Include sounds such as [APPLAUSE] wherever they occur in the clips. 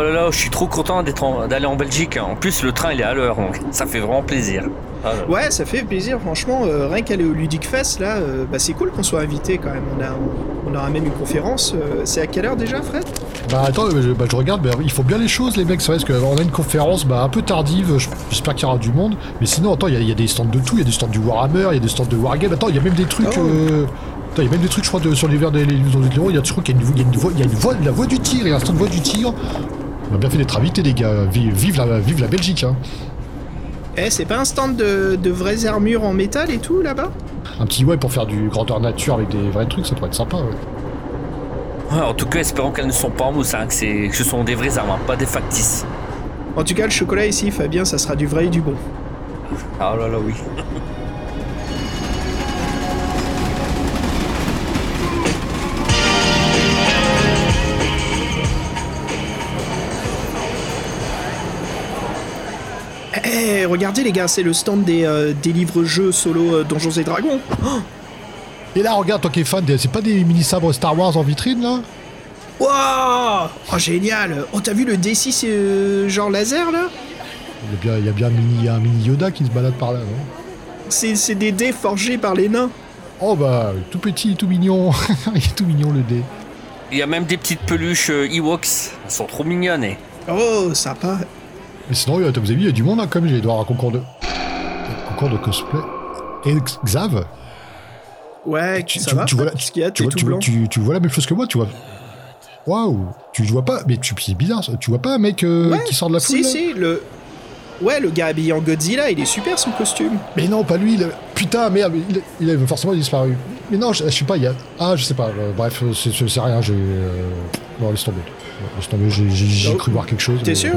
Oh là là, je suis trop content d'être en- d'aller en Belgique. En plus, le train il est à l'heure, donc ça fait vraiment plaisir. Ah. Ouais, ça fait plaisir, franchement. euh, rien qu'aller au Ludic Fest, là, euh, bah, c'est cool qu'on soit invité quand même. On, a, on, aura même une conférence. euh, c'est à quelle heure déjà, Fred Bah attends, je, bah, je regarde, bah, ils font bien les choses les mecs, c'est vrai, parce qu'on a une conférence bah, un peu tardive, je- j'espère qu'il y aura du monde, mais sinon, attends, il y, a- il y a des stands de tout, il y a des stands du Warhammer, il y a des stands de Wargame, attends, il y a même des trucs... Oh. euh, il y a même des trucs, je crois, de- sur l'hiver des illusions de l'Héros, il y a, je crois qu'il y a une, vo- il y a une voie, il y a une voie, la voie du tir, il y a un stand de voie du tir. On a bien fait d'être invités, les gars, vive, vive la, vive la Belgique, hein. Eh, c'est pas un stand de, de vraies armures en métal et tout, là-bas? Un petit ouais pour faire du grandeur nature avec des vrais trucs, ça pourrait être sympa, ouais. Ouais, en tout cas, espérons qu'elles ne sont pas en mousse, hein, que, ce sont des vraies armes, hein, pas des factices. En tout cas, le chocolat ici, Fabien, ça sera du vrai et du bon. Ah là là, oui. [LAUGHS] regardez les gars, c'est le stand des, euh, des livres-jeux solo euh, Donjons et Dragons. Oh, [GASPS] Et là, regarde, toi qui es fan, des- c'est pas des mini-sabres Star Wars en vitrine, là? Waouh Oh, génial Oh, t'as vu le D6 euh, genre laser, là? Il y a bien, il y a bien un, mini, un mini Yoda qui se balade par là, non? C'est c'est des dés forgés par les nains. Oh bah, tout petit, tout mignon. [LAUGHS] Il est tout mignon le dé. Il y a même des petites peluches euh, Ewoks. Elles sont trop mignonnes. eh. Oh, sympa. Mais sinon, euh, vous avez vu, il y a du monde, hein, comme j'ai doit avoir un concours de. un concours de cosplay. Et Xav, Ouais, tu, ça tu- va tu vois, la- Qu'est-ce qu'il y a tu, vois, tu, vois, tu- vois la même chose que moi, tu vois. Waouh Tu vois pas, mais tu, c'est bizarre, ça. tu vois pas un mec euh, Ouais, qui sort de la foule Si, si, le... Ouais, le gars habillé en Godzilla, il est super son costume. Mais non, pas lui. il a- Putain, merde, il, il a forcément disparu. Mais non, je, je sais pas, il y a. Ah, je sais pas. euh, bref, c'est rien, j'ai. euh, Non, laisse tomber. Laisse tomber, j'ai- Oh. cru voir quelque chose. T'es sûr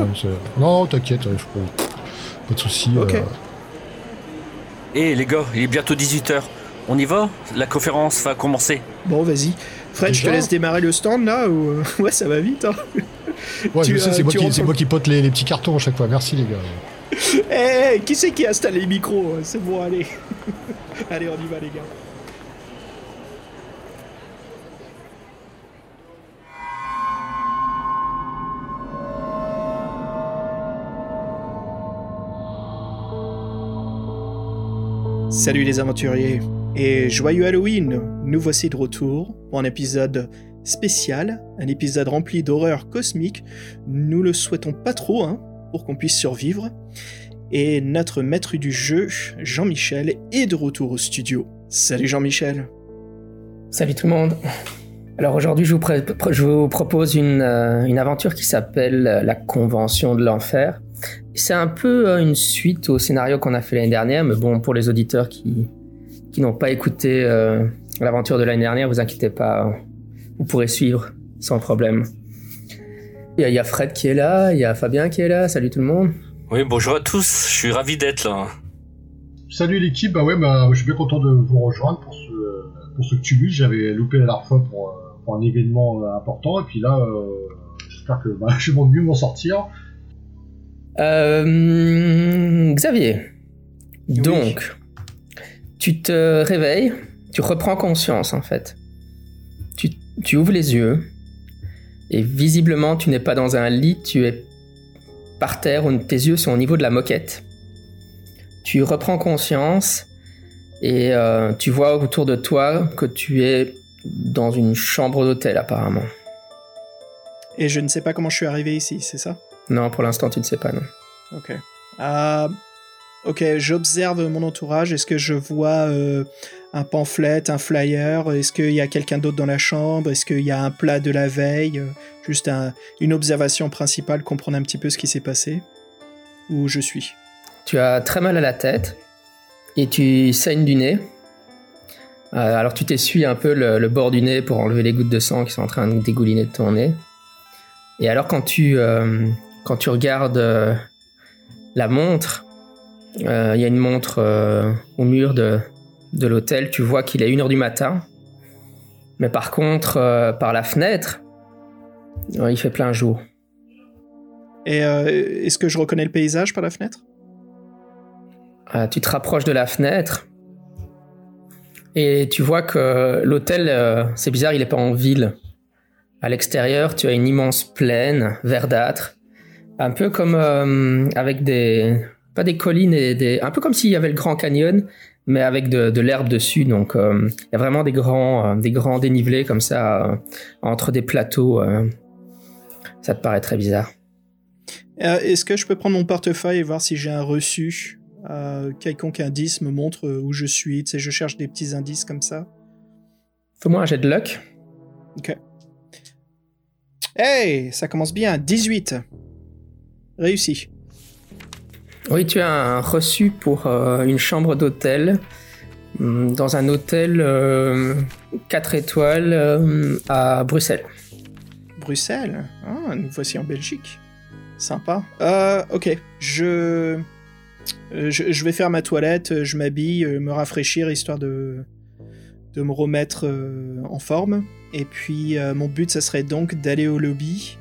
Non, t'inquiète, pas de soucis. Ok. euh, Eh les gars, il est bientôt 18h. On y va? La conférence va commencer. Bon, vas-y. Fred, je te laisse démarrer le stand là ou... euh, [LAUGHS] Ouais, ça va vite, hein. [LAUGHS] Ouais, Tu, je sais, euh, c'est moi, qui- rentres c'est dans- moi qui pote les, les petits cartons à chaque fois. Merci les gars. Eh, qui c'est qui a installé les micros C'est bon, allez. [LAUGHS] allez, on y va, les gars. Salut les aventuriers et joyeux Halloween Nous voici de retour pour un épisode spécial, un épisode rempli d'horreurs cosmiques. Nous le souhaitons pas trop, hein, pour qu'on puisse survivre. Et notre maître du jeu, Jean-Michel, est de retour au studio. Salut Jean-Michel. Salut tout le monde. Alors aujourd'hui, je, vous propose une, euh, une aventure qui s'appelle La Convention de l'Enfer. C'est un peu euh, une suite au scénario qu'on a fait l'année dernière, mais bon, pour les auditeurs qui, qui n'ont pas écouté euh, l'aventure de l'année dernière, vous inquiétez pas, vous pourrez suivre sans problème. Il y, a- il y a Fred qui est là, il y a Fabien qui est là, salut tout le monde. Oui, bonjour à tous. Je suis ravi d'être là. Salut l'équipe, bah ouais, bah, je suis bien content de vous rejoindre pour ce, pour ce tumulte. J'avais loupé la dernière fois pour, euh, pour un événement important, et puis là, euh, j'espère que bah, [LAUGHS] je vais mieux m'en sortir. Euh, Xavier, donc, tu te réveilles, tu reprends conscience en fait. Tu, tu ouvres les yeux et visiblement tu n'es pas dans un lit, tu es par terre, où tes yeux sont au niveau de la moquette. Tu reprends conscience et euh, tu vois autour de toi que tu es dans une chambre d'hôtel apparemment. Et je ne sais pas comment je suis arrivé ici, c'est ça? Non, pour l'instant tu ne sais pas non. Ok. Euh, ok, j'observe mon entourage. Est-ce que je vois euh, un pamphlet, un flyer? Est-ce qu'il y a quelqu'un d'autre dans la chambre? Est-ce qu'il y a un plat de la veille? Euh, Juste un- une observation principale, comprendre un petit peu ce qui s'est passé? Où je suis? Tu as très mal à la tête et tu saignes du nez. Euh, alors tu t'essuies un peu le, le bord du nez pour enlever les gouttes de sang qui sont en train de dégouliner de ton nez. Et alors quand tu, quand tu regardes euh, la montre, euh, il y a une montre euh, au mur de, de l'hôtel, tu vois qu'il est 1h du matin. Mais par contre, par la fenêtre, il fait plein jour. Et est-ce que je reconnais le paysage par la fenêtre? Tu te rapproches de la fenêtre et tu vois que l'hôtel, c'est bizarre, il est pas en ville. À l'extérieur, tu as une immense plaine verdâtre, un peu comme euh, avec des pas des collines et des un peu comme s'il y avait le Grand Canyon, mais avec de, l'herbe dessus. Donc euh, il y a vraiment des grands des grands dénivelés comme ça entre des plateaux. ça te paraît très bizarre. Est-ce que je peux prendre mon portefeuille et voir si j'ai un reçu? Quelconque indice me montre où je suis. Tu sais, je cherche des petits indices comme ça. Fais-moi un jet de luck. Ok. Hey, ça commence bien. 18. Réussi. Oui, tu as un reçu pour euh, une chambre d'hôtel hum, dans un hôtel 4 euh, étoiles euh, à Bruxelles. Bruxelles? Ah, nous voici en Belgique. Sympa. ok, je... je... je. vais faire ma toilette, je m'habille, me rafraîchir histoire de, de me remettre en forme. Et puis mon but, ça serait donc d'aller au lobby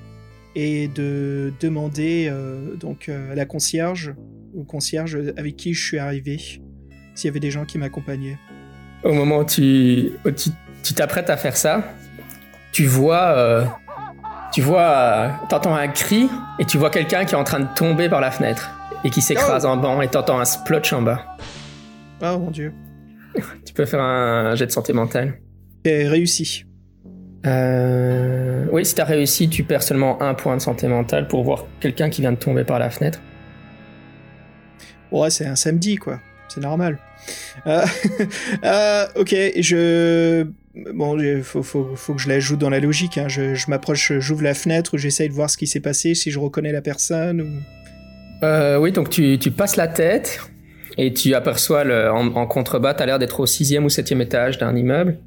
et de demander euh, donc euh, à la concierge ou concierge avec qui je suis arrivé s'il y avait des gens qui m'accompagnaient. Au moment où tu t'apprêtes à faire ça, tu vois tu vois t'entends un cri et tu vois quelqu'un qui est en train de tomber par la fenêtre et qui s'écrase oh. en banc et t'entends un splotch en bas. Oh mon dieu. tu peux faire un jet de santé mentale. Et réussi. Euh... Oui, si t'as réussi, tu perds seulement un point de santé mentale pour voir quelqu'un qui vient de tomber par la fenêtre. Ouais, c'est un samedi, quoi. C'est normal. Euh... [LAUGHS] euh, ok, je... Bon, il faut, faut, faut, que je l'ajoute dans la logique. Hein. Je, je m'approche, j'ouvre la fenêtre, j'essaye de voir ce qui s'est passé, si je reconnais la personne ou... Oui, donc tu, tu, passes la tête et tu aperçois le, en, en contrebas, t'as l'air d'être au sixième ou septième étage d'un immeuble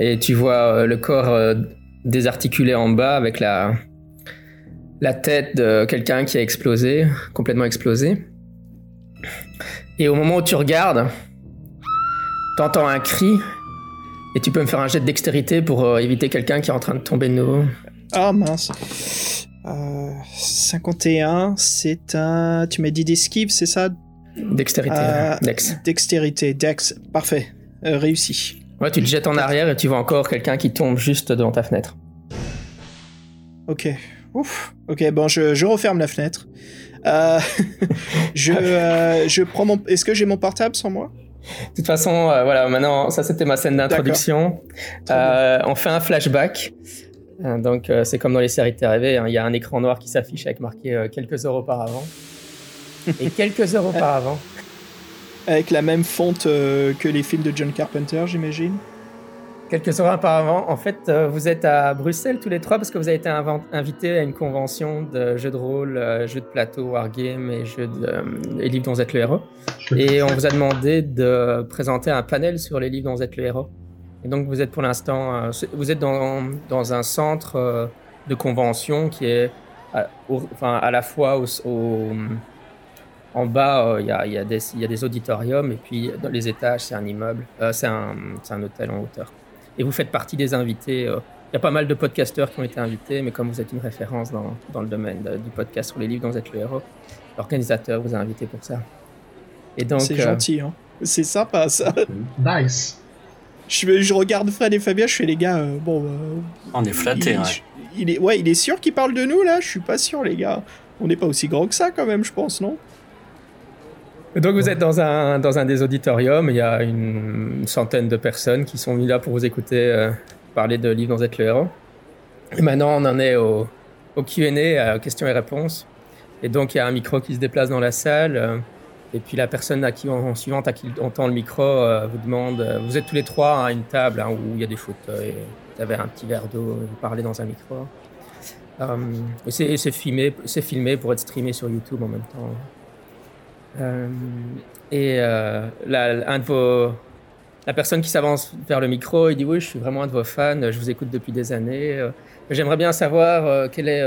et tu vois euh, le corps euh, désarticulé en bas avec la, la tête de quelqu'un qui a explosé, complètement explosé. Et au moment où tu regardes, t'entends un cri et tu peux me faire un jet de dextérité pour euh, éviter quelqu'un qui est en train de tomber de nouveau. Ah mince. 51, c'est un. Tu m'as dit d'esquive, c'est ça? Dextérité. Dex. Dextérité, Dex. Parfait. réussi. Ouais, tu te jettes en arrière et tu vois encore quelqu'un qui tombe juste devant ta fenêtre. Ok. Ouf. Ok, bon, je, referme la fenêtre. Euh, [LAUGHS] je, euh, je prends mon. Est-ce que j'ai mon portable sans moi? De toute façon, euh, voilà, maintenant, ça c'était ma scène d'introduction. on fait un flashback. Donc, c'est comme dans les séries de TV, hein. il y a un écran noir qui s'affiche avec marqué quelques heures auparavant. Et quelques heures [LAUGHS] auparavant. Avec la même fonte euh, que les films de John Carpenter, j'imagine Quelques heures auparavant, en fait, euh, vous êtes à Bruxelles tous les trois parce que vous avez été invités à une convention de jeux de rôle, euh, jeux de plateau, wargame et jeux de, et livres dont vous êtes le héros. Et on vous a demandé de présenter un panel sur les livres dont vous êtes le héros. Et donc vous êtes pour l'instant, vous êtes dans, dans, un centre de convention qui est à, enfin, à la fois au en bas, euh, il y, a, y, a y, a, des auditoriums et puis dans les étages, c'est un immeuble, euh, c'est un, un, hôtel en hauteur. Et vous faites partie des invités. Euh, il y a pas mal de podcasteurs qui ont été invités, mais comme vous êtes une référence dans, dans le domaine du podcast sur les livres dont vous êtes le héros, l'organisateur vous a invité pour ça. Et donc, c'est gentil, hein. C'est sympa ça. Nice. Je, je, regarde Fred et Fabien, je fais les gars, bon. On est flattés, hein. Il est, ouais, il est sûr qu'il parle de nous là? Je suis pas sûr, les gars. On n'est pas aussi grand que ça quand même, je pense, non? Donc vous êtes dans un, dans un des auditoriums, il y a une, centaine de personnes qui sont mises là pour vous écouter euh, parler de livres dans être le héros. Et maintenant on en est au, au Q&A, questions et réponses. Et donc il y a un micro qui se déplace dans la salle. Euh, et puis la personne à qui on, suivante à qui on tend le micro euh, vous demande, vous êtes tous les trois à une table hein, où il y a des fauteuils, vous avez un petit verre d'eau, vous parlez dans un micro. c'est filmé, filmé pour être streamé sur YouTube en même temps. Euh, et euh, la, un de vos, la personne qui s'avance vers le micro, il dit oui, je suis vraiment un de vos fans, je vous écoute depuis des années. Euh, j'aimerais bien savoir quel est,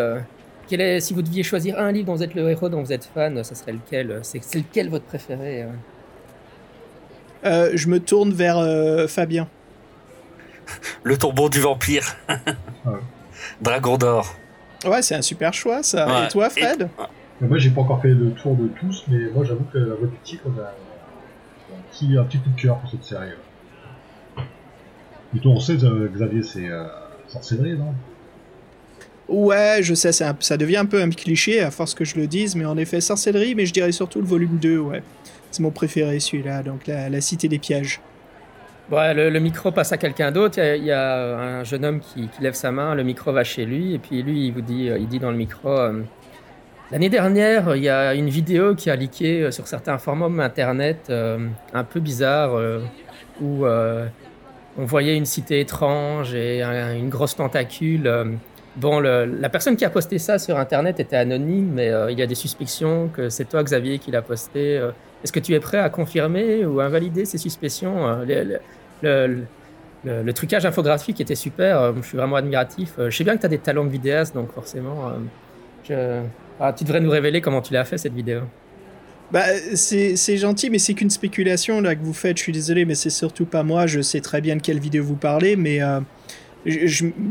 quel est, si vous deviez choisir un livre dont vous êtes le héros, dont vous êtes fan, ça serait lequel C'est lequel votre préféré Je me tourne vers Fabien. Le tombeau du vampire. [LAUGHS] Dragon d'or. Ouais, c'est un super choix ça. Et toi, Fred? Moi, j'ai pas encore fait le tour de tous, mais moi, j'avoue que la voix du tigre, on a un petit, un petit coup de cœur pour cette série. Et toi, on sait, euh, Xavier, c'est euh, sorcellerie, non? Ouais, je sais, ça devient un peu un cliché à force que je le dise, mais en effet, sorcellerie, mais je dirais surtout le volume 2, ouais. C'est mon préféré celui-là, donc la, la cité des pièges. Ouais, le, le micro passe à quelqu'un d'autre. Il y a- y, a un jeune homme qui, qui lève sa main, le micro va chez lui, et puis lui, il vous dit, il dit dans le micro euh, L'année dernière, il y a une vidéo qui a leaké euh, sur certains forums internet euh, un peu bizarre euh, où on voyait une cité étrange et un- une grosse tentacule. Bon, la personne qui a posté ça sur internet était anonyme, mais il y a des suspicions que c'est toi, Xavier, qui l'a posté. Est-ce que tu es prêt à confirmer ou invalider ces suspicions le, le- trucage infographique était super, je suis vraiment admiratif. Je sais bien que tu as des talents de vidéaste, donc forcément, je- ah, tu devrais nous révéler comment tu l'as fait cette vidéo. Bah, c'est gentil, mais c'est qu'une spéculation là que vous faites. Je suis désolé, mais c'est surtout pas moi. Je sais très bien de quelle vidéo vous parlez, mais euh,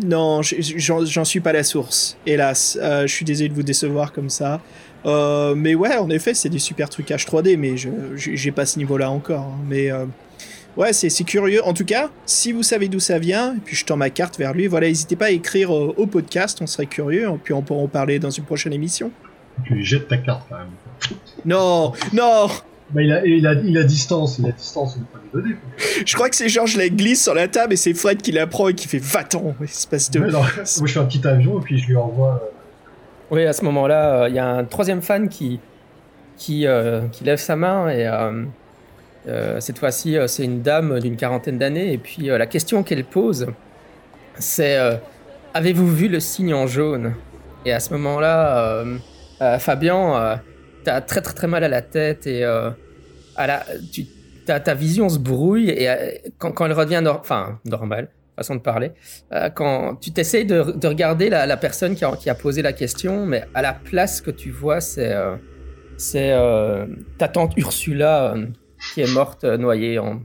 non, je- j'en suis pas la source. Hélas, Euh, je suis désolé de vous décevoir comme ça. Euh, mais ouais, en effet, c'est des super trucages 3D, mais je j'ai pas ce niveau-là encore. hein. Mais ouais, c'est c'est curieux. En tout cas, si vous savez d'où ça vient, et puis je tends ma carte vers lui. Voilà, n'hésitez pas à écrire au podcast. On serait curieux, et puis on pourra en parler dans une prochaine émission. Tu lui jettes ta carte quand même. Non, non. Bah, il a, il a, il a distance, il a distance, il ne pas lui donner. Je crois que c'est genre je la glisse sur la table et c'est Fred qui la prend et qui fait va-t'en, espèce de. Non, [LAUGHS] moi je fais un petit avion et puis je lui envoie. euh, Oui, à ce moment-là, euh, il y a un troisième fan qui, qui, euh, qui lève sa main et euh, cette fois-ci, euh, c'est une dame d'une quarantaine d'années. Et puis euh, la question qu'elle pose, c'est euh, Avez-vous vu le signe en jaune? Et à ce moment-là, euh, euh, Fabien, euh, t'as très très très mal à la tête et euh, à la, tu, ta, ta vision se brouille et euh, quand, quand elle revient, nor- enfin, normale, façon de parler, euh, quand tu t'essayes de, de regarder la, la personne qui a, qui a posé la question, mais à la place que tu vois, c'est euh, c'est euh, ta tante Ursula euh, qui est morte euh, noyée en.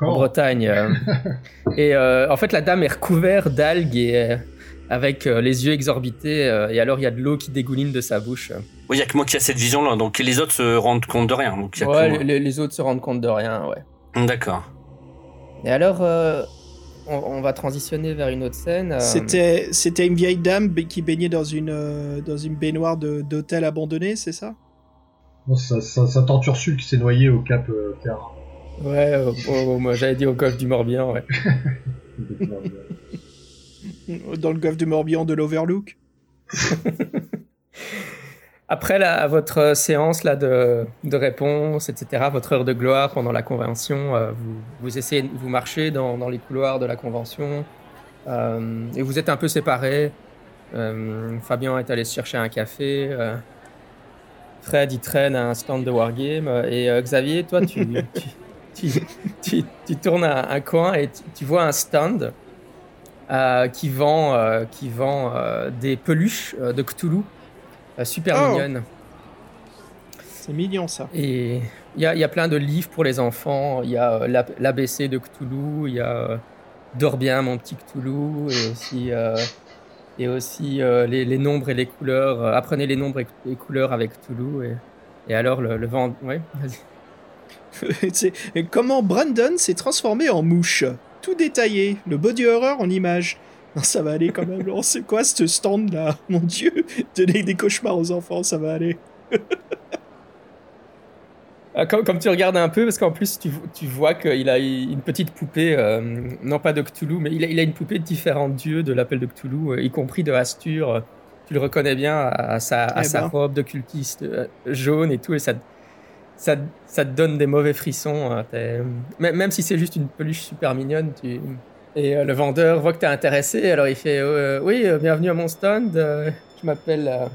Bretagne. euh. [LAUGHS] et euh, en fait, la dame est recouverte d'algues et euh, avec euh, les yeux exorbités. euh, et alors, il y a de l'eau qui dégouline de sa bouche. Oui, il y a que moi qui a cette vision-là, donc les autres se rendent compte de rien. Donc y a que Ouais, moi. les, les autres se rendent compte de rien, ouais. D'accord. Et alors, euh, on, on va transitionner vers une autre scène. euh, C'était c'était une vieille dame qui baignait dans une euh, dans une baignoire de- d'hôtel abandonné, c'est ça? Ça tente Ursule qui s'est noyée au cap euh, Terre. Ouais, euh, oh, moi j'avais dit au golfe du Morbihan, ouais. [LAUGHS] Dans le golfe du Morbihan de l'Overlook. [LAUGHS] Après la, votre séance là, de, de réponse, etc., votre heure de gloire pendant la convention, euh, vous, vous essayez, vous marchez dans, dans les couloirs de la convention euh, et vous êtes un peu séparés. Euh, Fabien est allé se chercher un café. Il traîne à un stand de Wargame. Et euh, Xavier, toi, [LAUGHS] tu, tu, tu, tu- tournes un, un coin et tu, vois un stand euh, qui vend, euh, qui vend des peluches de Cthulhu super Oh. mignonnes. C'est mignon ça. Et il y a, y a plein de livres pour les enfants. Il y a l'A- l'ABC de Cthulhu, il y a Dors bien mon petit Cthulhu, et aussi, et aussi euh, les, nombres et les couleurs. Euh, apprenez les nombres et les couleurs avec Cthulhu. Et, alors le, vent. Ouais, vas-y. [LAUGHS] Comment Brandon s'est transformé en mouche? Tout détaillé, le body horror en image. Non, ça va aller quand même. Oh, c'est quoi ce stand là Mon dieu, [LAUGHS] donner des cauchemars aux enfants, ça va aller. [LAUGHS] Ah, Comme, comme tu regardes un peu, parce qu'en plus tu, tu vois qu'il a une petite poupée, euh, non pas de Cthulhu, mais il a, il a une poupée de différents dieux de l'appel de Cthulhu, euh, y compris de Astur. euh, Tu le reconnais bien à, sa, à Eh sa ben. robe de cultiste euh, jaune et tout, et ça, ça, ça te donne des mauvais frissons. hein, même, même si c'est juste une peluche super mignonne, tu... Et euh, le vendeur voit que tu es intéressé, alors il fait euh, Oui, euh, bienvenue à mon stand, euh, je m'appelle. euh,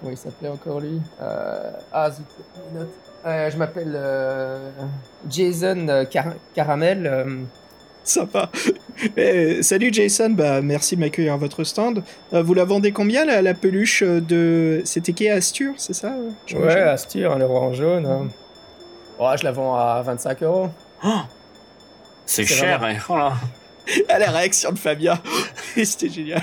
Comment il s'appelait encore lui? Euh, Ah, zut, une note. Euh, je m'appelle euh, Jason euh, Car- Caramel. euh, Sympa. Eh, salut Jason, bah merci de m'accueillir à votre stand. Euh, vous la vendez combien la, la peluche de. C'était qui Astur, c'est ça ouais, Astur, un euro en jaune. hein. Oh, je la vends à 25 euros. C'est C'est cher, hein. Oh là. [LAUGHS] à la réaction de Fabien. [LAUGHS] C'était génial.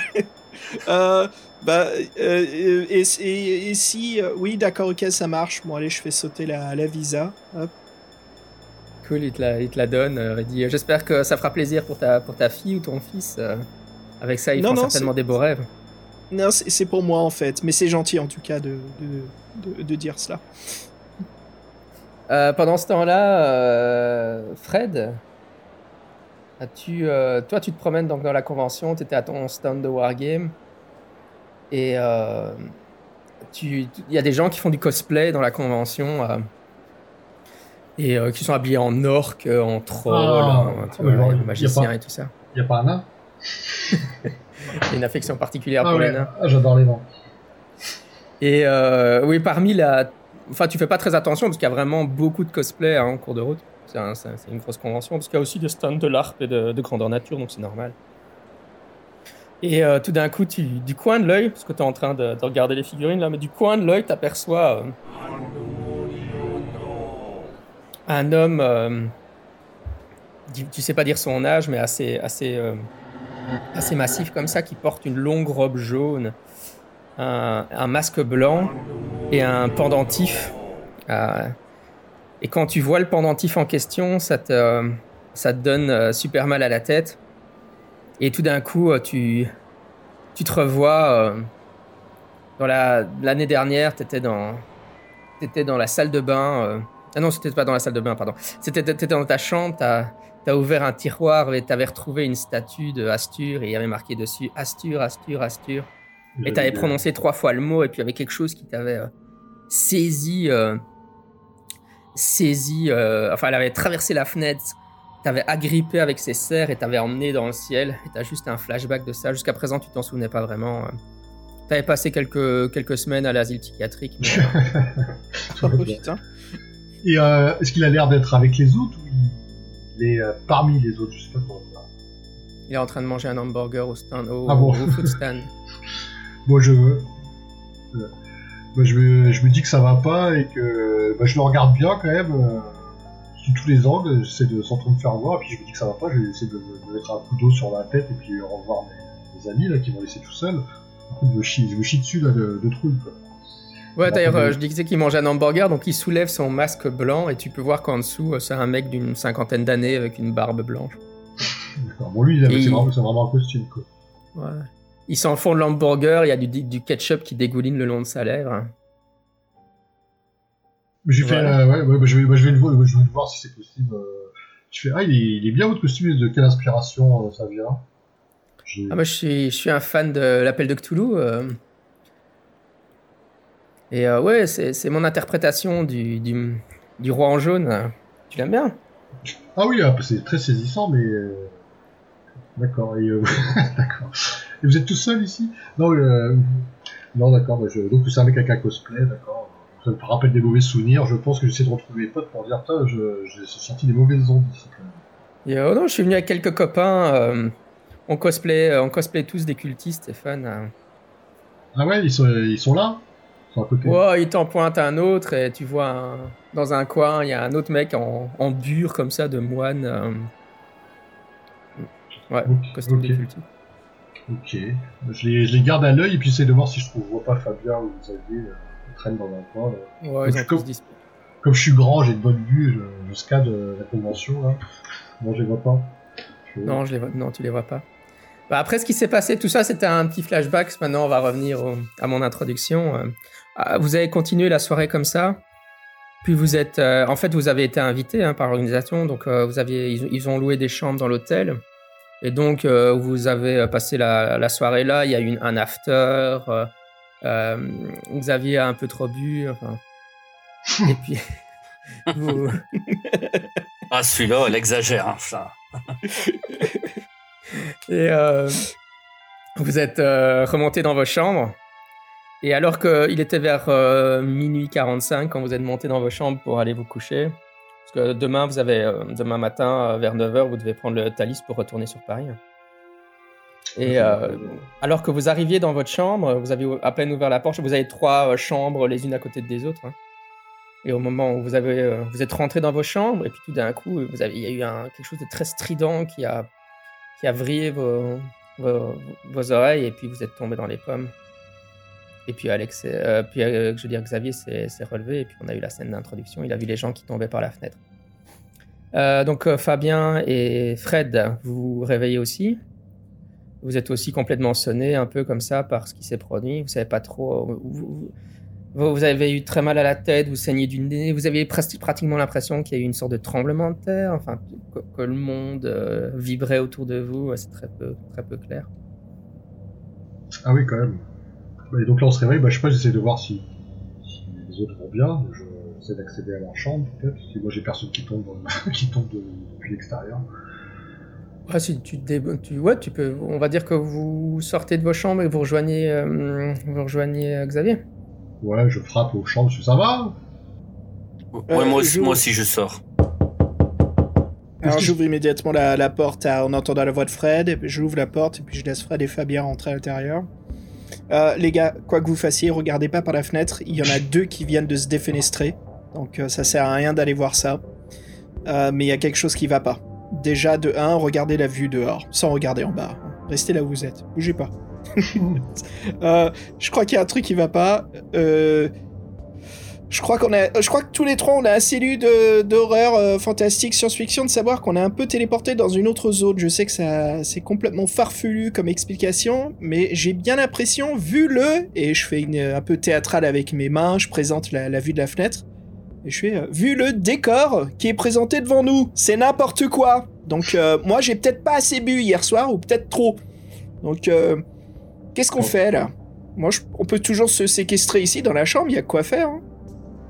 Euh, bah, euh, et, et- et si. euh, oui, d'accord, ok, ça marche. Bon, allez, je fais sauter la, la visa. Hop. Cool, il te la, il te la donne. euh, il dit J'espère que ça fera plaisir pour ta, pour ta fille ou ton fils. avec ça, ils Non, font non, certainement des beaux rêves. Non, c'est pour moi en fait, mais c'est gentil en tout cas de, de, de- de dire cela. Pendant ce temps-là, Fred, as-tu, euh, toi, tu te promènes donc dans la convention, tu étais à ton stand de Wargame, et euh, tu- il y a des gens qui font du cosplay dans la convention, euh, et euh, qui sont habillés en orc, en troll, Ah, en tu ouais, vois, genre, en y a magicien pas- et tout ça. Y a pas un nain [LAUGHS] Il y a une affection particulière Ah pour ouais, les nains. ah, j'adore les nains. Et euh, oui, parmi la. Enfin, tu fais pas très attention parce qu'il y a vraiment beaucoup de cosplay hein, en cours de route. C'est un- c'est un- c'est une grosse convention parce qu'il y a aussi des stands de LARP et de, de grandeur nature, donc c'est normal. Et euh, tout d'un coup, du coin de l'œil, parce que tu es en train de, de regarder les figurines là, mais du coin de l'œil, tu aperçois un homme. euh, tu, sais pas dire son âge, mais assez, assez, euh, assez massif comme ça, qui porte une longue robe jaune, un, un masque blanc et un pendentif. Euh, et quand tu vois le pendentif en question, ça te, ça te donne euh, super mal à la tête. Et tout d'un coup, euh, tu, tu te revois. euh, dans la- l'année dernière, tu étais dans, t'étais dans la salle de bain. euh, ah non, c'était pas dans la salle de bain, pardon. C'était t'étais dans ta chambre, t'as as ouvert un tiroir et t'avais retrouvé une statue de Astur et il y avait marqué dessus Astur, Astur, Astur. Et t'avais prononcé trois fois le mot et puis il y avait quelque chose qui t'avait euh, saisi, euh, saisi, euh, enfin elle avait traversé la fenêtre, t'avais agrippé avec ses serres et t'avais emmené dans le ciel. Et t'as juste un flashback de ça. Jusqu'à présent, tu t'en souvenais pas vraiment. euh. T'avais passé quelques, quelques semaines à l'asile psychiatrique. mais, [LAUGHS] Oh putain. Et euh, est-ce qu'il a l'air d'être avec les autres ou il est euh, parmi les autres? Je sais pas comment dire. il est en train de manger un hamburger au stand, au, Ah bon? au food stand. [LAUGHS] Moi, je veux. euh, je, me, je me dis que ça va pas et que bah, je le regarde bien quand même. Sous tous les angles, j'essaie de sans trop me faire voir, et puis je me dis que ça va pas, je vais essayer de, de mettre un coup d'eau sur la tête et puis revoir mes, mes amis là qui m'ont laissé tout seul. Je me chie, je me chie dessus là de, de trouille quoi. Ouais, d'ailleurs, euh, je disais qu'il mange un hamburger, donc il soulève son masque blanc et tu peux voir qu'en dessous, euh, c'est un mec d'une cinquantaine d'années avec une barbe blanche. D'accord. Bon, lui, il a- Et c'est il- vraiment, c'est vraiment un costume quoi. Ouais. Il s'en fond de l'hamburger, il y a du, du ketchup qui dégouline le long de sa lèvre. Mais J'ai fait, Voilà. ouais, ouais, bah, je, vais, bah, je, vais le voir, je vais le voir si c'est possible. euh. Je fais, ah, il est, il est bien votre costume, de quelle inspiration euh, ça vient? Ah, moi, je suis, je suis un fan de l'appel de Cthulhu. euh. Et euh, ouais, c'est mon interprétation du, du, du roi en jaune. Tu l'aimes bien? Ah oui, ah, c'est très saisissant, mais. euh, D'accord, et. euh, [LAUGHS] vous êtes tout seul ici? Non, non d'accord, bah, je... donc c'est un mec avec un cosplay, d'accord. Me rappelle des mauvais souvenirs, je pense que j'essaie de retrouver mes potes pour dire, putain, je- j'ai senti des mauvaises ondes ici euh, non, je suis venu avec quelques copains. euh, on, cosplay, euh, on cosplay tous des cultistes, Stéphane. euh. Ah ouais, ils sont, ils sont là? Ouais, il t'en pointe un autre et tu vois un- dans un coin, il y a un autre mec en, en bure comme ça de moine. euh. Ouais, Ok, costume des ok. cultistes. Ok. Je les, je les garde à l'œil et puis j'essaie de voir si je trouve, vois pas Fabien ou Xavier qui traînent dans un coin. là. Ouais, ils ont Comme- je suis grand, j'ai de bonne vue, scade euh, la convention là. Non, je les vois pas. Je- Non, je les vois... non, tu les vois pas. Bah, après, ce qui s'est passé, tout ça, c'était un petit flashback. Maintenant, on va revenir au- à mon introduction. Euh, ah, vous avez continué la soirée comme ça. Puis vous êtes, euh, en fait, vous avez été invité hein, par l'organisation, donc euh, vous aviez, ils, ils ont loué des chambres dans l'hôtel, et donc euh, vous avez passé la, la soirée là. Il y a eu une- un after. Euh, Xavier a un peu trop bu, enfin. [LAUGHS] Et puis [LAUGHS] vous, [LAUGHS] Ah, celui-là, elle exagère. Hein, ça. Et euh, vous êtes euh, remonté dans vos chambres. Et alors qu'il était vers euh, minuit 45 quand vous êtes monté dans vos chambres pour aller vous coucher, parce que demain, vous avez, euh, demain matin, euh, vers 9h, vous devez prendre le Thalys pour retourner sur Paris. Et euh, alors que vous arriviez dans votre chambre, vous avez à peine ouvert la porte, vous avez trois euh, chambres les unes à côté des autres. hein. Et au moment où vous, avez, euh, vous êtes rentré dans vos chambres, et puis tout d'un coup, vous avez, il y a eu un, quelque chose de très strident qui a, qui a vrillé vos, vos, vos oreilles, et puis vous êtes tombé dans les pommes. Et puis Alex, puis je veux dire Xavier s'est relevé, et puis on a eu la scène d'introduction. Il a vu les gens qui tombaient par la fenêtre. Donc Fabien et Fred, vous vous réveillez aussi. Vous êtes aussi complètement sonné un peu comme ça par ce qui s'est produit. Vous savez pas trop. Vous, vous- avez eu très mal à la tête, vous saignez du nez, vous avez pratiquement l'impression qu'il y a eu une sorte de tremblement de terre, enfin que, le monde euh, vibrait autour de vous. C'est très peu, très peu clair. Ah oui, quand même. Et donc là, on se réveille, bah, je sais pas, j'essaie de voir si, les autres vont bien. Je- J'essaie d'accéder à leur chambre, peut-être. Si moi j'ai personne qui tombe, [LAUGHS] qui tombe de- depuis l'extérieur. Ouais, si tu, te dé- tu, ouais, tu peux. On va dire que vous sortez de vos chambres et vous rejoignez, euh, vous rejoignez euh, Xavier. Ouais, je frappe aux chambres, ça va? Ouais, Euh, moi, aussi, je- moi aussi, je sors. Alors j'ouvre immédiatement la, la porte à- en entendant la voix de Fred, j'ouvre la porte et puis je laisse Fred et Fabien rentrer à l'intérieur. Euh, les gars, quoi que vous fassiez, regardez pas par la fenêtre, il y en a deux qui viennent de se défenestrer, donc euh, ça sert à rien d'aller voir ça. Euh, mais il y a quelque chose qui va pas. Déjà, de 1, regardez la vue dehors, sans regarder en bas. Restez là où vous êtes, bougez pas. [LAUGHS] Euh, je crois qu'il y a un truc qui va pas. Euh, je crois qu'on a, je crois que tous les trois on a assez lu d'horreur euh, fantastique, science-fiction de savoir qu'on est un peu téléporté dans une autre zone. Je sais que ça, c'est complètement farfelu comme explication, mais j'ai bien l'impression, vu le, et je fais un peu théâtral avec mes mains, je présente la vue de la fenêtre, et je fais, euh, vu le décor qui est présenté devant nous, c'est n'importe quoi. Donc euh, moi j'ai peut-être pas assez bu hier soir ou peut-être trop. Donc euh, qu'est-ce qu'on Oh. fait là? Moi, je- on peut toujours se séquestrer ici dans la chambre, il y a quoi faire. hein?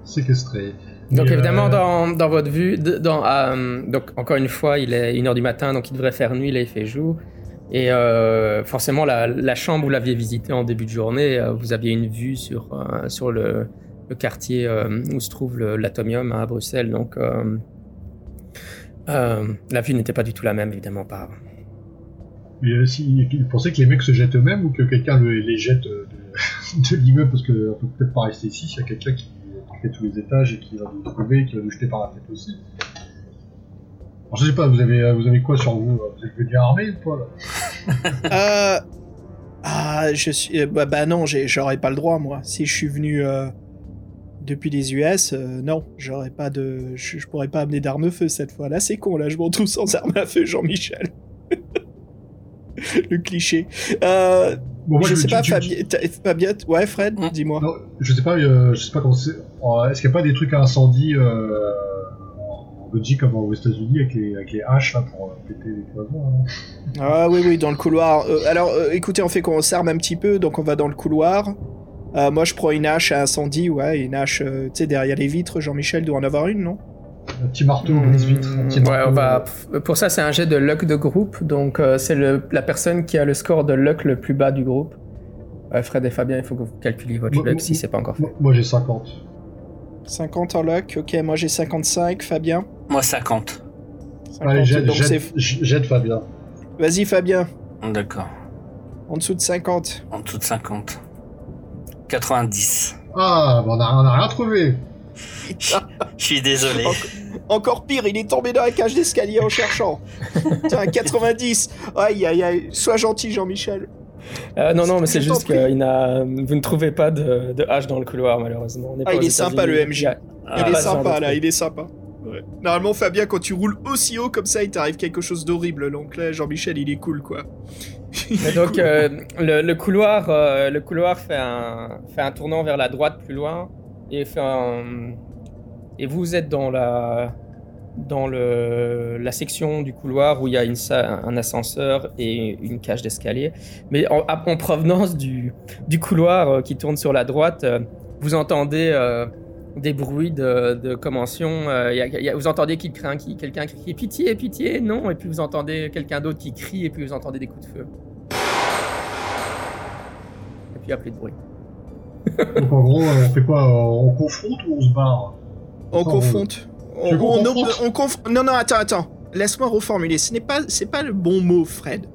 Séquestré. Donc Mais, évidemment, euh, dans, dans votre vue, dans, euh, donc encore une fois, il est 1h du matin, donc il devrait faire nuit, là il fait jour. Et euh, forcément, la, la chambre, vous l'aviez visitée en début de journée, euh, vous aviez une vue sur, euh, sur le, le quartier euh, où se trouve l'atomium à Bruxelles. Donc euh, euh, la vue n'était pas du tout la même, évidemment, par Mais euh, si, vous pensez que les mecs se jettent eux-mêmes ou que quelqu'un le- les jette de, [LAUGHS] de l'immeuble? Parce qu'on peut peut-être pas rester ici s'il y a quelqu'un qui, fait tous les étages et qui va nous trouver et qui va nous jeter par la tête aussi. Alors, je sais pas, vous avez, vous avez quoi sur vous Vous êtes bien armé ou pas là? [LAUGHS] Euh... Ah, je suis... bah, bah non, j'ai- j'aurais pas le droit, moi. Si je suis venu euh, depuis les US, euh, non, j'aurais pas de... Je, je pourrais pas amener d'arme à feu cette fois. Là, c'est con, là, je m'en trouve sans arme à feu, Jean-Michel. [LAUGHS] le cliché. Euh, Bon, je sais tu- pas, tu- Fabien... Ouais, Fred, dis-moi. Je sais pas, euh, je sais pas comment c'est. euh, Est-ce qu'il n'y a pas des trucs à incendie euh, en Belgique comme aux États-Unis avec les, avec les haches là pour euh, péter les cloisons hein Ah oui, oui, dans le couloir. Euh, alors, euh, écoutez, on fait qu'on s'arme un petit peu, donc on va dans le couloir. Euh, moi, je prends une hache à incendie, ouais, une hache, euh, tu sais, derrière les vitres. Jean-Michel doit en avoir une, non? Un petit marteau, brise-vitre. un petit ouais, marteau, on va, euh, pour ça, c'est un jet de luck de groupe. Donc, euh, c'est la personne qui a le score de luck le plus bas du groupe. Euh, Fred et Fabien, il faut que vous calculiez votre Moi- luck moi- si c'est pas encore fait. Moi, moi, j'ai 50. 50 en luck, ok, moi j'ai 55, Fabien? Moi, 50. 50, Allez, jette, donc jette, c'est- j- jette Fabien. Vas-y, Fabien, D'accord. en dessous de 50. En dessous de 50. 90. Ah, bah on a, on a rien trouvé. [LAUGHS] Je suis désolé. Encore pire, il est tombé dans la cage d'escalier en cherchant. [LAUGHS] Tiens, 90. Aïe, aïe, aïe. Sois gentil, Jean-Michel. Euh, non, non, mais c'est juste que il n'a- vous ne trouvez pas de, de hache dans le couloir, malheureusement. On Ah, pas il est sympa, le MJ. Il a- Ah, est sympa, là, il est sympa. Ouais. Normalement, Fabien, quand tu roules aussi haut comme ça, il t'arrive quelque chose d'horrible. Donc là, Jean-Michel, il est cool, quoi. Donc, euh, le, couloir, euh, le couloir fait un, fait un tournant vers la droite plus loin et fait et vous êtes dans la, dans le, la section du couloir où il y a un ascenseur et une cage d'escalier. Mais en, en provenance du, du couloir euh, qui tourne sur la droite, vous entendez des bruits de, de vous entendez qui craint, quelqu'un qui crie pitié, pitié, non, et puis vous entendez quelqu'un d'autre qui crie, et puis vous entendez des coups de feu. Puis il n'y a plus de bruit. Donc en gros, euh, on fait quoi euh, On confronte ou on se barre On Attends, confronte. On, confronte on conf- Non, non, attends, attends. Laisse-moi reformuler. Ce n'est pas, c'est pas le bon mot, Fred.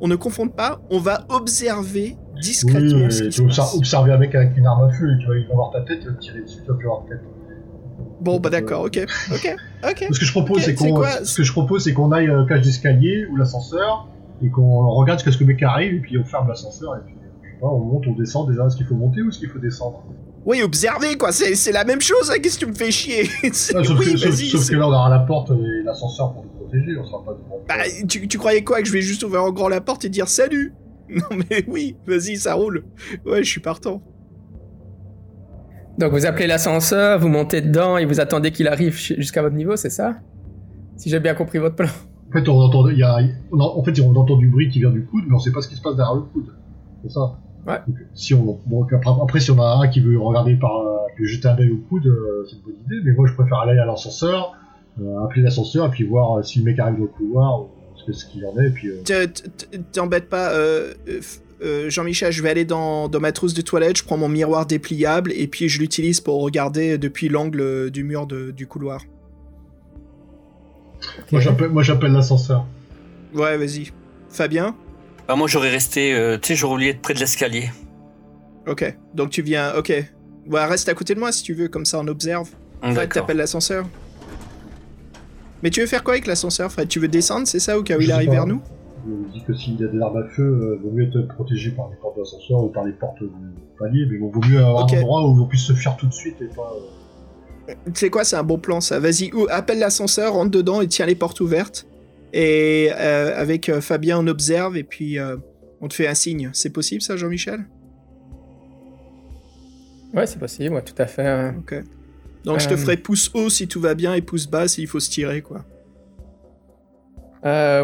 On ne confronte pas. On va observer Oui, discrètement mais ce qui tu se observes, passe. observer un mec avec une arme à feu et tu vas, il va voir ta tête, vas te tirer dessus, tu vas plus voir ta tête. Bon, bah d'accord, ok, ok, ok. Ce que je propose, Ok, c'est c'est qu'on, quoi ce que je propose, c'est qu'on aille euh, cage d'escalier ou l'ascenseur et qu'on regarde ce que le mec arrive et puis on ferme l'ascenseur et puis pas, on monte, on descend déjà. Est-ce qu'il faut monter ou est-ce qu'il faut descendre? Oui, observer, quoi. C'est, c'est la même chose. hein, Qu'est-ce que tu me fais chier? Ah, [LAUGHS] sauf, Oui, que, sauf- vas-y. sauf c'est- que là, on aura la porte et l'ascenseur pour nous protéger. On sera pas devant. Bah, tu, tu croyais quoi? Que je vais juste ouvrir en grand la porte et dire salut? [LAUGHS] Non mais oui, vas-y, ça roule. Ouais, je suis partant. Donc vous appelez l'ascenseur, vous montez dedans et vous attendez qu'il arrive jusqu'à votre niveau, c'est ça? Si j'ai bien compris votre plan. En fait, on entend, il y a, on a- en fait, on entend du bruit qui vient du coude, mais on sait pas ce qui se passe derrière le coude. C'est ça? Ouais. Donc, si on, bon, après, après, si on a un qui veut regarder par, euh, qui veut jeter un œil au coude, euh, c'est une bonne idée. Mais moi, je préfère aller à l'ascenseur, euh, appeler l'ascenseur et puis voir euh, si le mec arrive dans le couloir ou ce que- ce qu'il en est. Et puis, euh, Te- te- T'embête pas, euh, euh, euh, Jean-Michel, je vais aller dans, dans ma trousse de toilette, je prends mon miroir dépliable et puis je l'utilise pour regarder depuis l'angle du mur de- du couloir. moi, j'appelle, moi, j'appelle l'ascenseur. Ouais, vas-y. Fabien? Bah, moi, j'aurais resté, euh, tu sais, j'aurais voulu être près de l'escalier. Ok. Donc tu viens. Ok. Ouais, reste à côté de moi si tu veux, comme ça on observe. Hum, Fred, t'appelles l'ascenseur. Mais tu veux faire quoi avec l'ascenseur, Fred? Tu veux descendre, c'est ça, au cas où il arrive pas. vers nous? Je me dis que s'il y a des armes à feu, euh, vaut mieux être protégé par les portes d'ascenseur ou par les portes du palier, mais bon, vaut mieux avoir un endroit où on puisse se fuir tout de suite et pas. euh, Tu sais quoi, c'est un bon plan ça. Vas-y, appelle l'ascenseur, rentre dedans et tiens les portes ouvertes. Et euh, avec euh, Fabien, on observe et puis euh, on te fait un signe. C'est possible ça, Jean-Michel? Ouais, c'est possible, ouais, tout à fait. Ok. Donc je te ferai pouce haut si tout va bien et pouce bas s'il faut se tirer, quoi.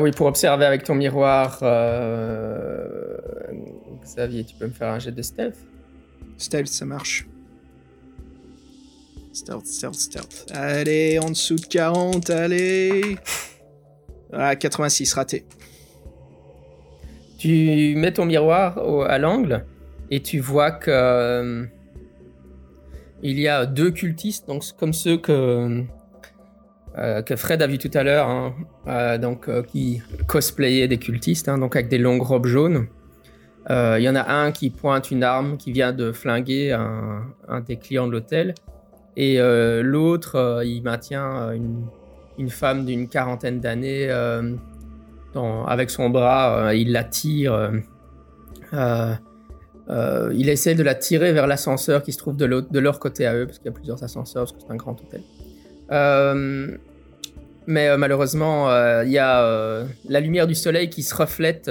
Oui, pour observer avec ton miroir. Xavier, tu peux me faire un jet de stealth? Stealth, ça marche. Stealth, stealth, stealth. Allez, en dessous de 40, allez. Ah, 86, raté. Tu mets ton miroir à l'angle et tu vois que euh, il y a deux cultistes, donc comme ceux que euh, que Fred a vu tout à l'heure, hein, euh, donc qui cosplayaient des cultistes, hein, donc avec des longues robes jaunes. Il y en a un qui pointe une arme qui vient de flinguer un, un des clients de l'hôtel, et l'autre il maintient une, une femme d'une quarantaine d'années. euh, avec son bras, euh, il la tire. euh, il essaie de la tirer vers l'ascenseur qui se trouve de, leur côté à eux, parce qu'il y a plusieurs ascenseurs, parce que c'est un grand hôtel. Mais malheureusement, il y a la lumière du soleil qui se reflète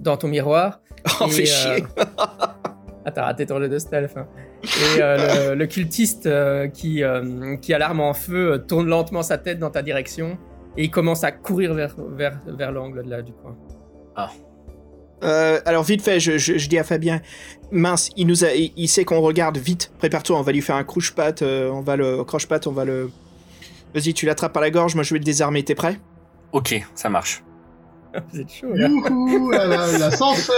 dans ton miroir. [LAUGHS] Oh, Et, chier. [LAUGHS] Ah, t'as raté ton jeu de stealth. hein. Et euh, le, le cultiste euh, qui, euh, qui a l'arme en feu euh, tourne lentement sa tête dans ta direction et il commence à courir vers, vers, vers l'angle de là, du coin. Euh, alors vite fait, je, je- je dis à Fabien, mince, il nous a, il, il sait qu'on regarde, vite, prépare-toi, on va lui faire un croche-patte, euh, on va le croche-patte, on va le. Vas-y, tu l'attrapes par la gorge, moi je vais le désarmer, t'es prêt? Ok, ça marche. [LAUGHS] Vous êtes chaud, là. Youhou, la- la- l'ascenseur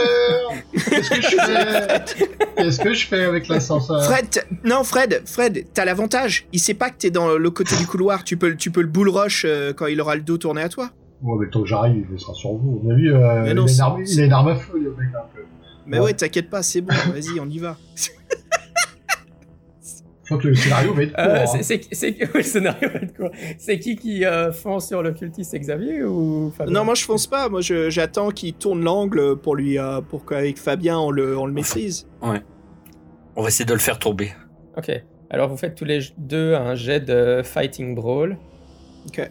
Qu'est-ce que je fais Qu'est-ce que je fais avec l'ascenseur Fred, non Fred, Fred, t'as l'avantage, il sait pas que t'es dans le côté du couloir, tu peux, le- tu peux le bull rush euh, quand il aura le dos tourné à toi. Bon, mais temps que j'arrive, il sera sur vous. Avis, euh, Mais il, non, a arme, il a une arme à feu, le mec, un peu. Mais Ouais. ouais, t'inquiète pas, c'est bon, vas-y, on y va. [LAUGHS] Crois que le scénario va être court. Euh, hein. c'est- c'est [LAUGHS] c'est- oui, le scénario va être quoi C'est qui qui euh, fonce sur le cultiste C'est Xavier ou Fabien? Non, moi je fonce pas, moi j'attends qu'il tourne l'angle pour lui, euh, pour qu'avec Fabien on le, on le maîtrise. On va essayer de le faire tomber. Ok. Alors vous faites tous les deux un jet de fighting brawl. Ok.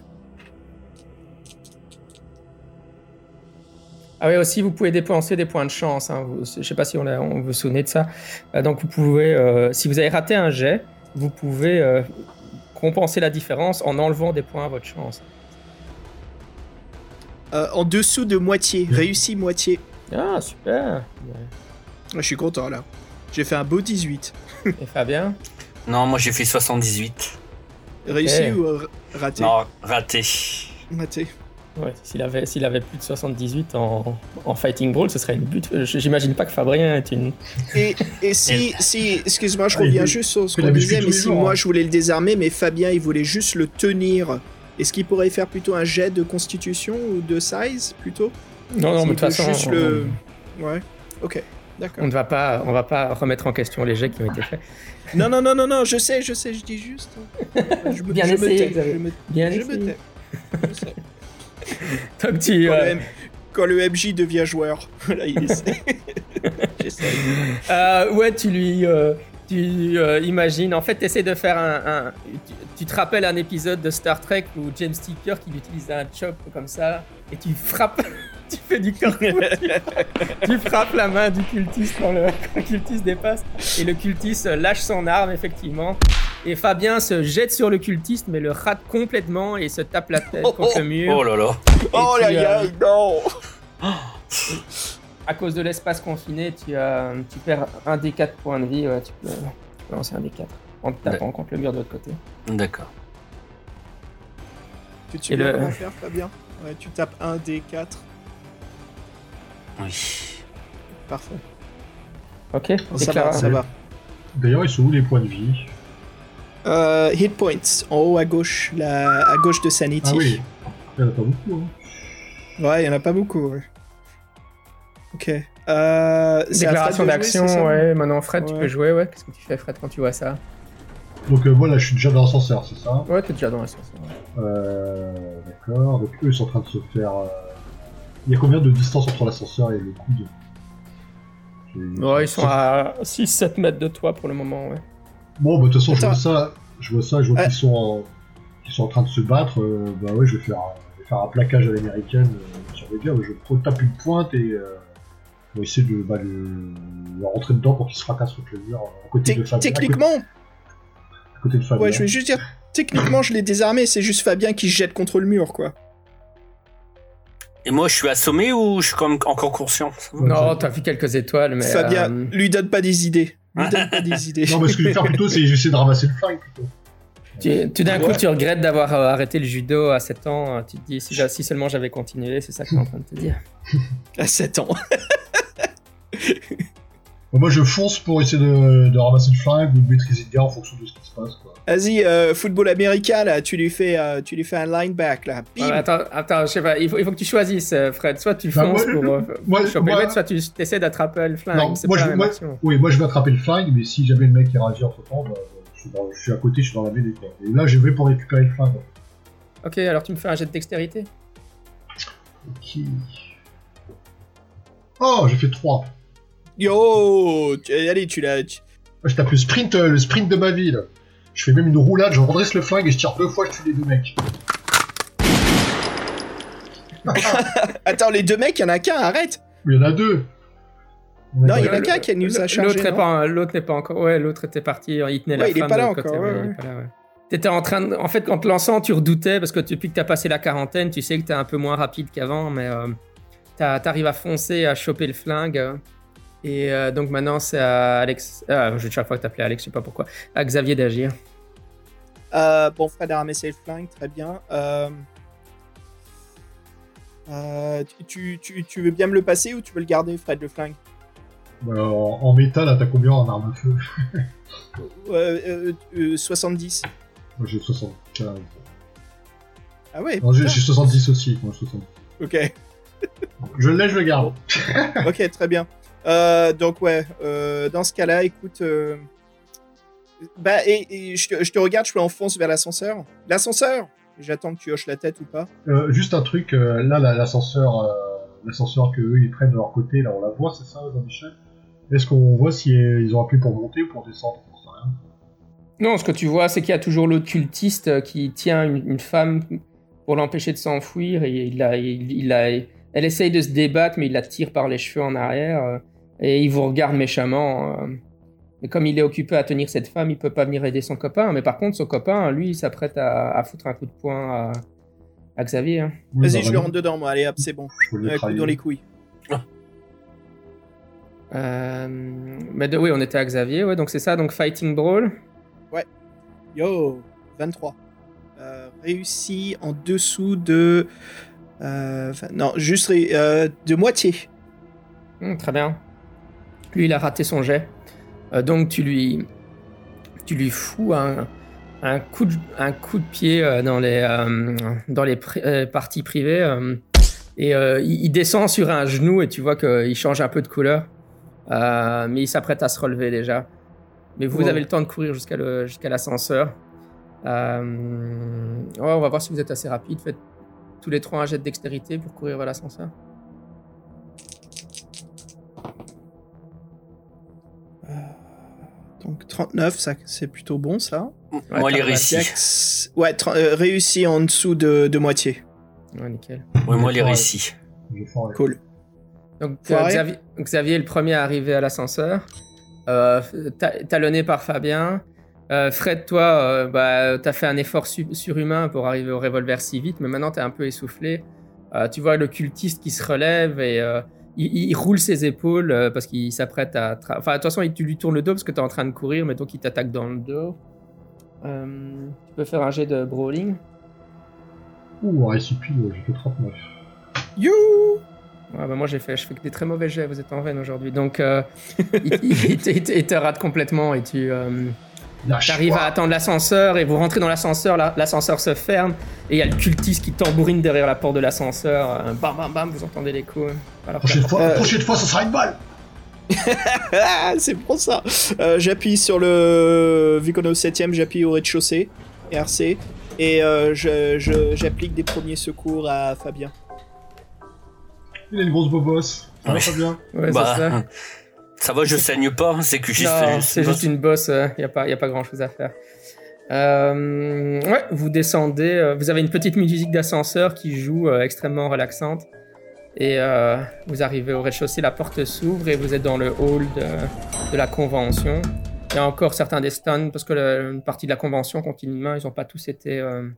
Ah oui, aussi, vous pouvez dépenser des points de chance. Hein. Vous- je sais pas si on, a, on vous souvenez de ça. Euh, donc, vous pouvez, euh, si vous avez raté un jet, vous pouvez euh, compenser la différence en enlevant des points à votre chance. Euh, en dessous de moitié, [LAUGHS] réussi moitié. Ah, super. Je suis content là. J'ai fait un beau 18. Et Fabien? Non, moi j'ai fait 78. Réussi ou raté? Non, raté. Raté. Ouais, s'il avait, s'il avait plus de 78 en, en fighting brawl, ce serait une butte. Euh, J'imagine pas que Fabien est une. Et, et si, si excuse-moi, je reviens juste sur ce qu'on disait, mais si jours, moi hein. je voulais le désarmer, mais Fabien il voulait juste le tenir, est-ce qu'il pourrait faire plutôt un jet de constitution ou de size plutôt? Non, non, mais de toute façon, juste on, le. Ouais, ok, d'accord. on ne va pas, on va pas remettre en question les jets qui ont été faits. Non, non, non, non, non, je sais, je sais, je dis juste. [LAUGHS] Je me, Bien je me essayé, tais, Xavier. je me, Bien je essayé. me tais. Je sais. Donc tu, Quand, euh, le M- quand le MJ devient joueur, [LAUGHS] là il essaie. [LAUGHS] J'essaie. Euh, ouais, tu lui. euh, tu euh, imagines. En fait, tu essaies de faire un. un- tu, tu te rappelles un épisode de Star Trek où James Tipper qui utilisait un chop comme ça et tu frappes. [LAUGHS] tu fais du corps. tu frappes la main du cultiste quand le, quand le cultiste dépasse. Et le cultiste lâche son arme, effectivement. Et Fabien se jette sur le cultiste, mais le rate complètement et se tape la tête contre le mur. Oh là là. Oh tu, là euh, là, non À cause de l'espace confiné, tu, as, tu perds un des 4 points de vie. Ouais, tu, peux, tu peux lancer un des 4 en te tapant contre le mur de l'autre côté. D'accord. Tu souviens le- comment faire, Fabien Ouais, tu tapes 1 d 4. Oui. Parfait. Ok Ça va, ça va. D'ailleurs, ils sont où les points de vie? Euh, hit points, en haut à gauche, la... à gauche de Sanity. Ah oui, il y en a pas beaucoup. Hein. Ouais, il y en a pas beaucoup. ouais. Ok. Euh, Déclaration d'action, ouais. Maintenant, Fred, tu peux jouer, ouais. Qu'est-ce que tu fais, Fred, quand tu vois ça Donc euh, voilà, je suis déjà dans l'ascenseur, c'est ça Ouais, t'es déjà dans la sauce. ouais. Euh, D'accord, donc eux ils sont en train de se faire. euh, Il y a combien de distance entre l'ascenseur et le coude? Ouais, ils sont à 6-7 mètres de toi pour le moment, ouais. Bon, bah de toute façon, je vois ça, je vois ça, je vois qu'ils sont, en... qu'ils sont en train de se battre. euh, bah ouais, je vais faire, je vais faire un plaquage à l'américaine euh, sur les gars. Je tape une pointe et euh, on va essayer de, bah, de, de rentrer dedans pour qu'ils se fracassent contre le mur euh, à côté de Fabien. Techniquement, à côté, à côté de Fabien. ouais, je vais juste dire, techniquement, je l'ai désarmé, c'est juste Fabien qui se jette contre le mur, quoi. Et moi, je suis assommé ou je suis quand même encore conscient? Non, t'as vu quelques étoiles, mais. Fabien, euh, lui donne pas des idées. Lui donne pas des idées. Non, mais ce que je vais faire plutôt, c'est j'essaie de ramasser le flingue plutôt. tu- tout d'un Ouais. coup, tu regrettes d'avoir euh, arrêté le judo à 7 ans. euh, Tu te dis, si, si seulement j'avais continué, c'est ça que t'es en train de te dire. [LAUGHS] À 7 ans. Bon, moi, je fonce pour essayer de, de ramasser le flingue ou de maîtriser le gars en fonction de ce qui se passe. Quoi. Vas-y, euh, football américain, là, tu lui fais, euh, tu lui fais un lineback, là. Bim. Ouais, attends, attends, je sais pas, il faut, il faut que tu choisisses, euh, Fred. Soit tu Bah, fonces moi, pour euh, moi- choper moi- le mec, soit tu essaies d'attraper le flingue. Non, moi, pas je- la même moi- action. Oui, moi je vais attraper le flingue, mais si jamais le mec est réagit entre temps, bah, je, suis dans- je suis à côté, je suis dans la mêlée. Et là, je vais pour récupérer le flingue. Ok, alors tu me fais un jet de dextérité. Ok. Oh, j'ai fait 3. Yo tu- Allez, tu l'as. tu- Je tape le sprint, le sprint de ma vie. là. Je fais même une roulade, je redresse le flingue et je tire deux fois, je tue les deux mecs. [LAUGHS] Attends, les deux mecs, il y en a qu'un, arrête Il y en a deux. A Non, il y en a qu'un qui nous a chargé, L'autre n'est pas, l'autre n'est pas encore. Ouais, l'autre était parti. Il tenait la est pas de là encore, côté, ouais, mais il est pas là, ouais. T'étais en train de... En fait, en te lançant, tu redoutais parce que depuis que t'as passé la quarantaine, tu sais que t'es un peu moins rapide qu'avant, mais euh, t'as- t'arrives à foncer, à choper le flingue. euh, et euh, donc maintenant, c'est à Alex. Ah, je chaque fois que t'appelais Alex, je sais pas pourquoi. À Xavier d'agir. Euh, bon, Fred a ramassé le flingue, très bien. Euh, euh, tu, tu, tu veux bien me le passer ou tu veux le garder, Fred, le flingue? Bah, en, en métal, t'as combien en arme à feu? Euh, euh, euh, 70. Moi j'ai 75. Ah ouais j'ai putain. j'ai 70 aussi. Moi, 70. Ok, Je laisse, je le garde. ok, très bien. Donc ouais, dans ce cas-là, écoute... Bah, et, et je, te, je te regarde, je enfonce vers l'ascenseur. L'ascenseur J'attends que tu hoches la tête ou pas. Euh, juste un truc, euh, là, la- l'ascenseur, euh, l'ascenseur que eux ils prennent de leur côté, là, on la voit, c'est ça, Jean-Michel? Est-ce qu'on voit si ils ont appuyé pour monter ou pour descendre? Rien. Non, ce que tu vois, c'est qu'il y a toujours l'autre cultiste euh, qui tient une, une femme pour l'empêcher de s'enfuir. Et il a, il, il a, elle essaye de se débattre, mais il la tire par les cheveux en arrière. Et il vous regarde méchamment. Mais comme il est occupé à tenir cette femme, il peut pas venir aider son copain. Mais par contre, son copain, lui, il s'apprête à, à foutre un coup de poing à, à Xavier. hein. Vas-y, je le rentre dedans, moi. Allez, hop, c'est bon. je peux le Un coup dans les couilles. Euh, mais de, oui, on était à Xavier, ouais, donc c'est ça, donc Fighting Brawl. Yo, 23. Euh, réussi en dessous de... euh, non, juste euh, de moitié. Hum, très bien. Lui, il a raté son jet. Euh, donc, tu lui, tu lui fous un, un, coup, de, un coup de pied euh, dans les, euh, dans les pri- parties privées. euh, et il, il descend sur un genou et tu vois qu'il change un peu de couleur. Mais il s'apprête à se relever déjà. Mais vous Wow. avez le temps de courir jusqu'à l'ascenseur. Ouais, on va voir si vous êtes assez rapide. Faites tous les trois un jet de dextérité pour courir vers l'ascenseur. Donc 39, ça, c'est plutôt bon, ça. Moi, les. Jax- Ouais, euh, réussi en dessous de, de moitié. Ouais, nickel. Ouais, moi, les foiré. Cool. Donc, euh, Xavier, Xavier est le premier à arriver à l'ascenseur, euh, ta- talonné par Fabien. Euh, Fred, toi, euh, bah, t'as fait un effort su- surhumain pour arriver au revolver si vite, mais maintenant t'es un peu essoufflé. Euh, tu vois le cultiste qui se relève et euh, il, il roule ses épaules euh, parce qu'il s'apprête à. tra- Enfin, de toute façon, tu lui tournes le dos parce que t'es en train de courir, mais donc il t'attaque dans le dos. Euh, tu peux faire un jet de brawling. Ouh, un ouais, j'ai fait 39. You Ouais, bah moi j'ai fait, je fais que des très mauvais jets, vous êtes en veine aujourd'hui. Donc euh, [LAUGHS] il, te- il te- il te rate complètement et tu euh, Lâche arrives à attendre l'ascenseur et vous rentrez dans l'ascenseur, la- l'ascenseur se ferme et il y a le cultiste qui tambourine derrière la porte de l'ascenseur. euh, bam bam bam, vous entendez les coups. Alors que la Prochaine porte- fois, Euh, prochaine fois, ça sera une balle [LAUGHS] c'est pour ça. Euh, j'appuie sur le. Vu qu'on est au 7ème, j'appuie au rez-de-chaussée, RC, et euh, je- je- j'applique des premiers secours à Fabien. Il a une grosse bobosse. Ça va Oui. pas bien Ouais, Bah, c'est ça. [LAUGHS] ça va, je saigne pas, c'est que juste. C'est juste une bosse, il n'y a, pas- y a pas grand chose à faire. Euh, ouais, vous descendez, euh, vous avez une petite musique d'ascenseur qui joue euh, extrêmement relaxante. Et euh, vous arrivez au rez-de-chaussée, la porte s'ouvre et vous êtes dans le hall de, de la convention. Il y a encore certains des stands parce que une partie de la convention continuellement, ils n'ont pas tous été, euh,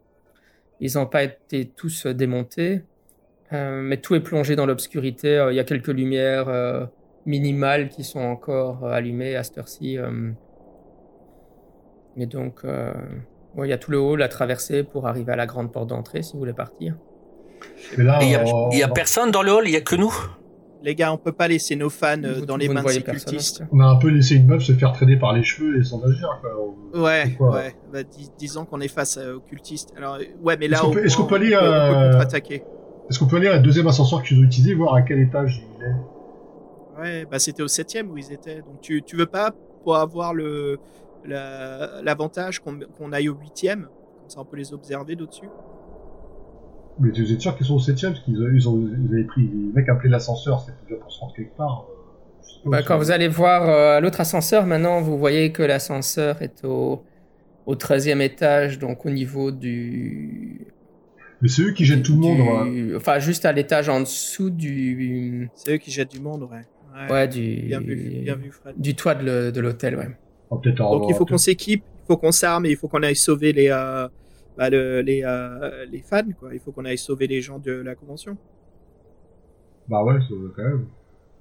ils n'ont pas été tous euh, démontés. Euh, mais tout est plongé dans l'obscurité. Euh, Il y a quelques lumières euh, minimales qui sont encore euh, allumées à cette heure-ci. euh. Et donc, euh, ouais, il y a tout le hall à traverser pour arriver à la grande porte d'entrée si vous voulez partir. Il y a, on- personne dans le hall, il y a que nous? Les gars, on peut pas laisser nos fans euh, Vous- dans vous les mains de ces cultistes. tout on a un peu laissé une meuf se faire traîner par les cheveux et sans agir. Quoi. Ouais, quoi ouais. Bah, dis- disons qu'on est face euh, aux cultistes. Alors, euh, ouais, mais là, Est-ce qu'on peut- peut aller, on peut, on peut euh, contre-attaquer. Est-ce qu'on peut aller à la deuxième ascenseur qu'ils ont utilisé, voir à quel étage il est? Ouais, bah c'était au 7ème où ils étaient. Donc, tu, tu veux pas, pour avoir le la- l'avantage qu'on qu'on aille au 8ème Comme ça, on peut les observer d'au-dessus? Mais tu êtes sûr qu'ils sont au 7 parce qu'ils ont- ils ont, ils avaient pris. Les mecs appelaient l'ascenseur, c'était déjà pour se rendre quelque part. euh, Bah, quand vous allez voir euh, l'autre ascenseur, maintenant, vous voyez que l'ascenseur est au, au 13e étage, donc au niveau du. Mais c'est eux qui jettent tout le monde. hein. Enfin, juste à l'étage en dessous du. C'est eux qui jettent du monde, ouais. Ouais. Ouais, du. Bien vu, bien vu, Fred. Du toit de le- de l'hôtel, ouais. Donc il faut qu'on s'équipe, il faut qu'on s'arme et il faut qu'on aille sauver les, euh, bah, le- les, euh, les fans, quoi. Il faut qu'on aille sauver les gens de la convention. Bah ouais, c'est quand même.